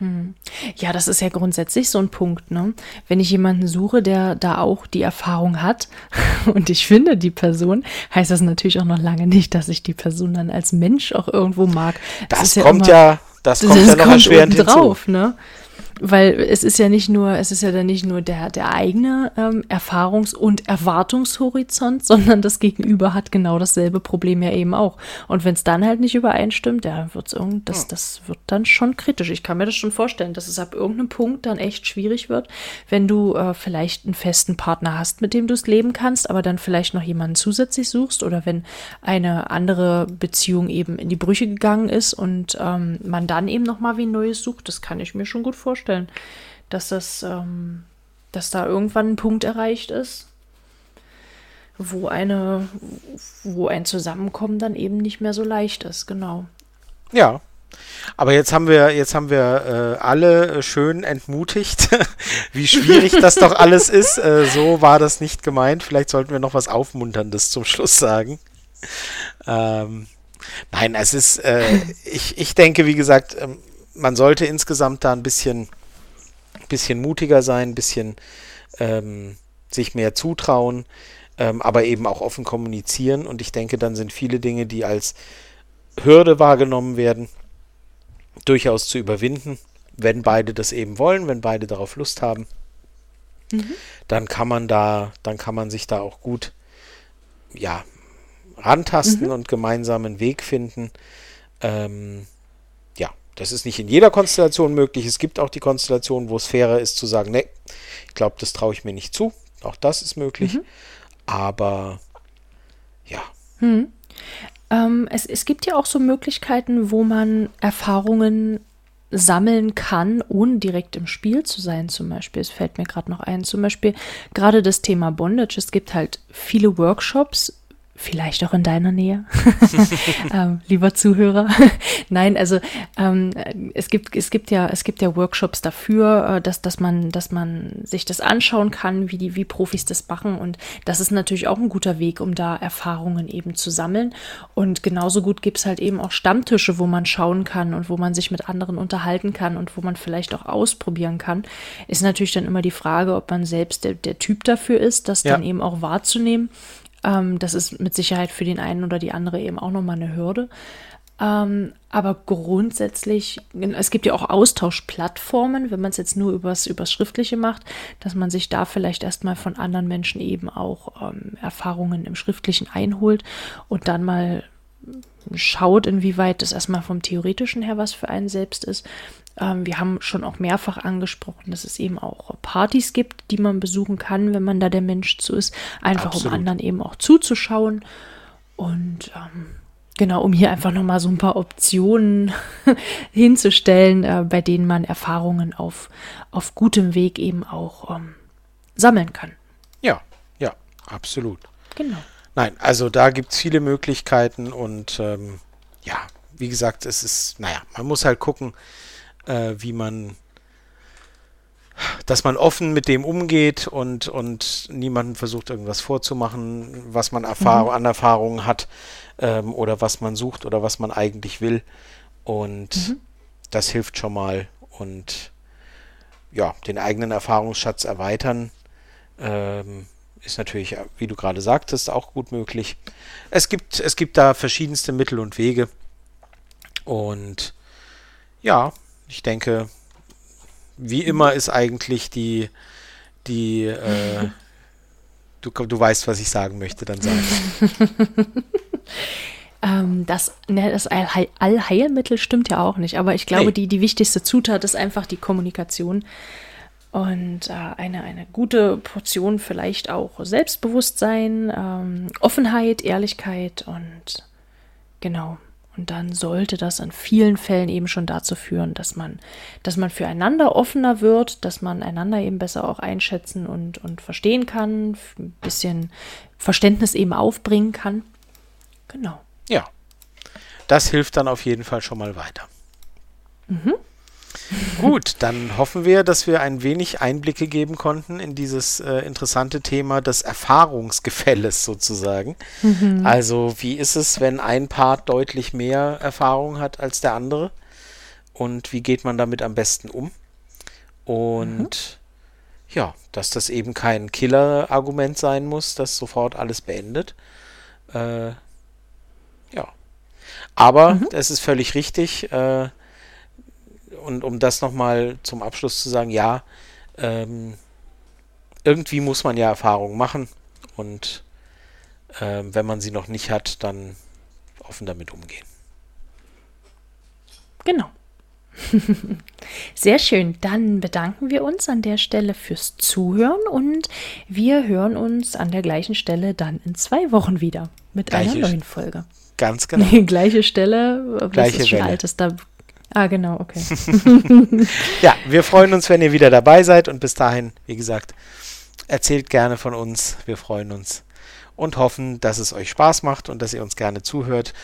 Hm. Ja, das ist ja grundsätzlich so ein Punkt, ne? Wenn ich jemanden suche, der da auch die Erfahrung hat und ich finde die Person, heißt das natürlich auch noch lange nicht, dass ich die Person dann als Mensch auch irgendwo mag. Das, das kommt ja, immer, ja, das kommt das ja noch kommt erschwerend drauf, hinzu. ne? Weil es ist ja nicht nur, es ist ja dann nicht nur der, der eigene ähm, Erfahrungs- und Erwartungshorizont, sondern das Gegenüber hat genau dasselbe Problem ja eben auch. Und wenn es dann halt nicht übereinstimmt, ja, wird's irgend, das, das wird dann schon kritisch. Ich kann mir das schon vorstellen, dass es ab irgendeinem Punkt dann echt schwierig wird, wenn du äh, vielleicht einen festen Partner hast, mit dem du es leben kannst, aber dann vielleicht noch jemanden zusätzlich suchst oder wenn eine andere Beziehung eben in die Brüche gegangen ist und ähm, man dann eben noch mal wie ein neues sucht, das kann ich mir schon gut vorstellen vorstellen, dass das, ähm, dass da irgendwann ein Punkt erreicht ist, wo eine, wo ein Zusammenkommen dann eben nicht mehr so leicht ist, genau. Ja. Aber jetzt haben wir, jetzt haben wir äh, alle schön entmutigt, wie schwierig das doch alles ist. Äh, so war das nicht gemeint. Vielleicht sollten wir noch was Aufmunterndes zum Schluss sagen. Ähm, nein, es ist, äh, ich, ich denke, wie gesagt, ähm, man sollte insgesamt da ein bisschen bisschen mutiger sein, ein bisschen ähm, sich mehr zutrauen, ähm, aber eben auch offen kommunizieren. Und ich denke, dann sind viele Dinge, die als Hürde wahrgenommen werden, durchaus zu überwinden, wenn beide das eben wollen, wenn beide darauf Lust haben. Mhm. Dann kann man da, dann kann man sich da auch gut, ja, rantasten mhm. und gemeinsam einen Weg finden. Ähm, das ist nicht in jeder Konstellation möglich. Es gibt auch die Konstellation, wo es fairer ist zu sagen, nee, ich glaube, das traue ich mir nicht zu. Auch das ist möglich. Mhm. Aber ja. Hm. Ähm, es, es gibt ja auch so Möglichkeiten, wo man Erfahrungen sammeln kann, ohne direkt im Spiel zu sein, zum Beispiel. Es fällt mir gerade noch ein, zum Beispiel gerade das Thema Bondage. Es gibt halt viele Workshops, vielleicht auch in deiner Nähe, ähm, lieber Zuhörer. Nein, also ähm, es gibt es gibt ja es gibt ja Workshops dafür, äh, dass dass man dass man sich das anschauen kann, wie die wie Profis das machen und das ist natürlich auch ein guter Weg, um da Erfahrungen eben zu sammeln und genauso gut gibt es halt eben auch Stammtische, wo man schauen kann und wo man sich mit anderen unterhalten kann und wo man vielleicht auch ausprobieren kann. Ist natürlich dann immer die Frage, ob man selbst der, der Typ dafür ist, das ja. dann eben auch wahrzunehmen ähm, das ist mit Sicherheit für den einen oder die andere eben auch nochmal eine Hürde. Ähm, aber grundsätzlich, es gibt ja auch Austauschplattformen, wenn man es jetzt nur übers, übers Schriftliche macht, dass man sich da vielleicht erstmal von anderen Menschen eben auch ähm, Erfahrungen im Schriftlichen einholt und dann mal schaut, inwieweit das erstmal vom Theoretischen her was für einen selbst ist. Ähm, wir haben schon auch mehrfach angesprochen, dass es eben auch Partys gibt, die man besuchen kann, wenn man da der Mensch zu ist, einfach Absolut. um anderen eben auch zuzuschauen. Und ähm, Genau, um hier einfach nochmal so ein paar Optionen hinzustellen, äh, bei denen man Erfahrungen auf, auf gutem Weg eben auch ähm, sammeln kann. Ja, ja, absolut. Genau. Nein, also da gibt es viele Möglichkeiten und ähm, ja, wie gesagt, es ist, naja, man muss halt gucken, äh, wie man, dass man offen mit dem umgeht und, und niemanden versucht, irgendwas vorzumachen, was man Erfahr mhm. an Erfahrungen hat ähm, oder was man sucht oder was man eigentlich will. Und mhm. das hilft schon mal und ja, den eigenen Erfahrungsschatz erweitern. Ähm, ist natürlich, wie du gerade sagtest, auch gut möglich. Es gibt, es gibt da verschiedenste Mittel und Wege. Und ja, ich denke, wie immer ist eigentlich die, die, äh, du, du weißt, was ich sagen möchte, dann sagen. ähm, das, ne, das Allheilmittel stimmt ja auch nicht, aber ich glaube, nee. die, die wichtigste Zutat ist einfach die Kommunikation. Und äh, eine, eine gute Portion vielleicht auch Selbstbewusstsein, ähm, Offenheit, Ehrlichkeit und genau. Und dann sollte das in vielen Fällen eben schon dazu führen, dass man, dass man füreinander offener wird, dass man einander eben besser auch einschätzen und, und verstehen kann, ein bisschen Verständnis eben aufbringen kann. Genau. Ja. Das hilft dann auf jeden Fall schon mal weiter. Mhm. Gut, dann hoffen wir, dass wir ein wenig Einblicke geben konnten in dieses äh, interessante Thema des Erfahrungsgefälles sozusagen. Mhm. Also wie ist es, wenn ein Part deutlich mehr Erfahrung hat als der andere? Und wie geht man damit am besten um? Und mhm. ja, dass das eben kein Killer-Argument sein muss, das sofort alles beendet. Äh, ja. Aber mhm. es ist völlig richtig. Äh, und um das nochmal zum Abschluss zu sagen, ja, ähm, irgendwie muss man ja Erfahrungen machen und äh, wenn man sie noch nicht hat, dann offen damit umgehen. Genau. Sehr schön. Dann bedanken wir uns an der Stelle fürs Zuhören und wir hören uns an der gleichen Stelle dann in zwei Wochen wieder mit Gleiche, einer neuen Folge. Ganz genau. gleiche Stelle, Gleiche ist schon Welle. altes, da Ah, genau, okay. ja, wir freuen uns, wenn ihr wieder dabei seid und bis dahin, wie gesagt, erzählt gerne von uns. Wir freuen uns und hoffen, dass es euch Spaß macht und dass ihr uns gerne zuhört.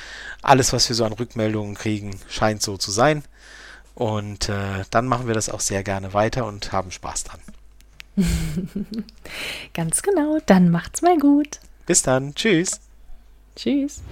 Alles, was wir so an Rückmeldungen kriegen, scheint so zu sein. Und äh, dann machen wir das auch sehr gerne weiter und haben Spaß dran. Ganz genau, dann macht's mal gut. Bis dann. Tschüss. Tschüss.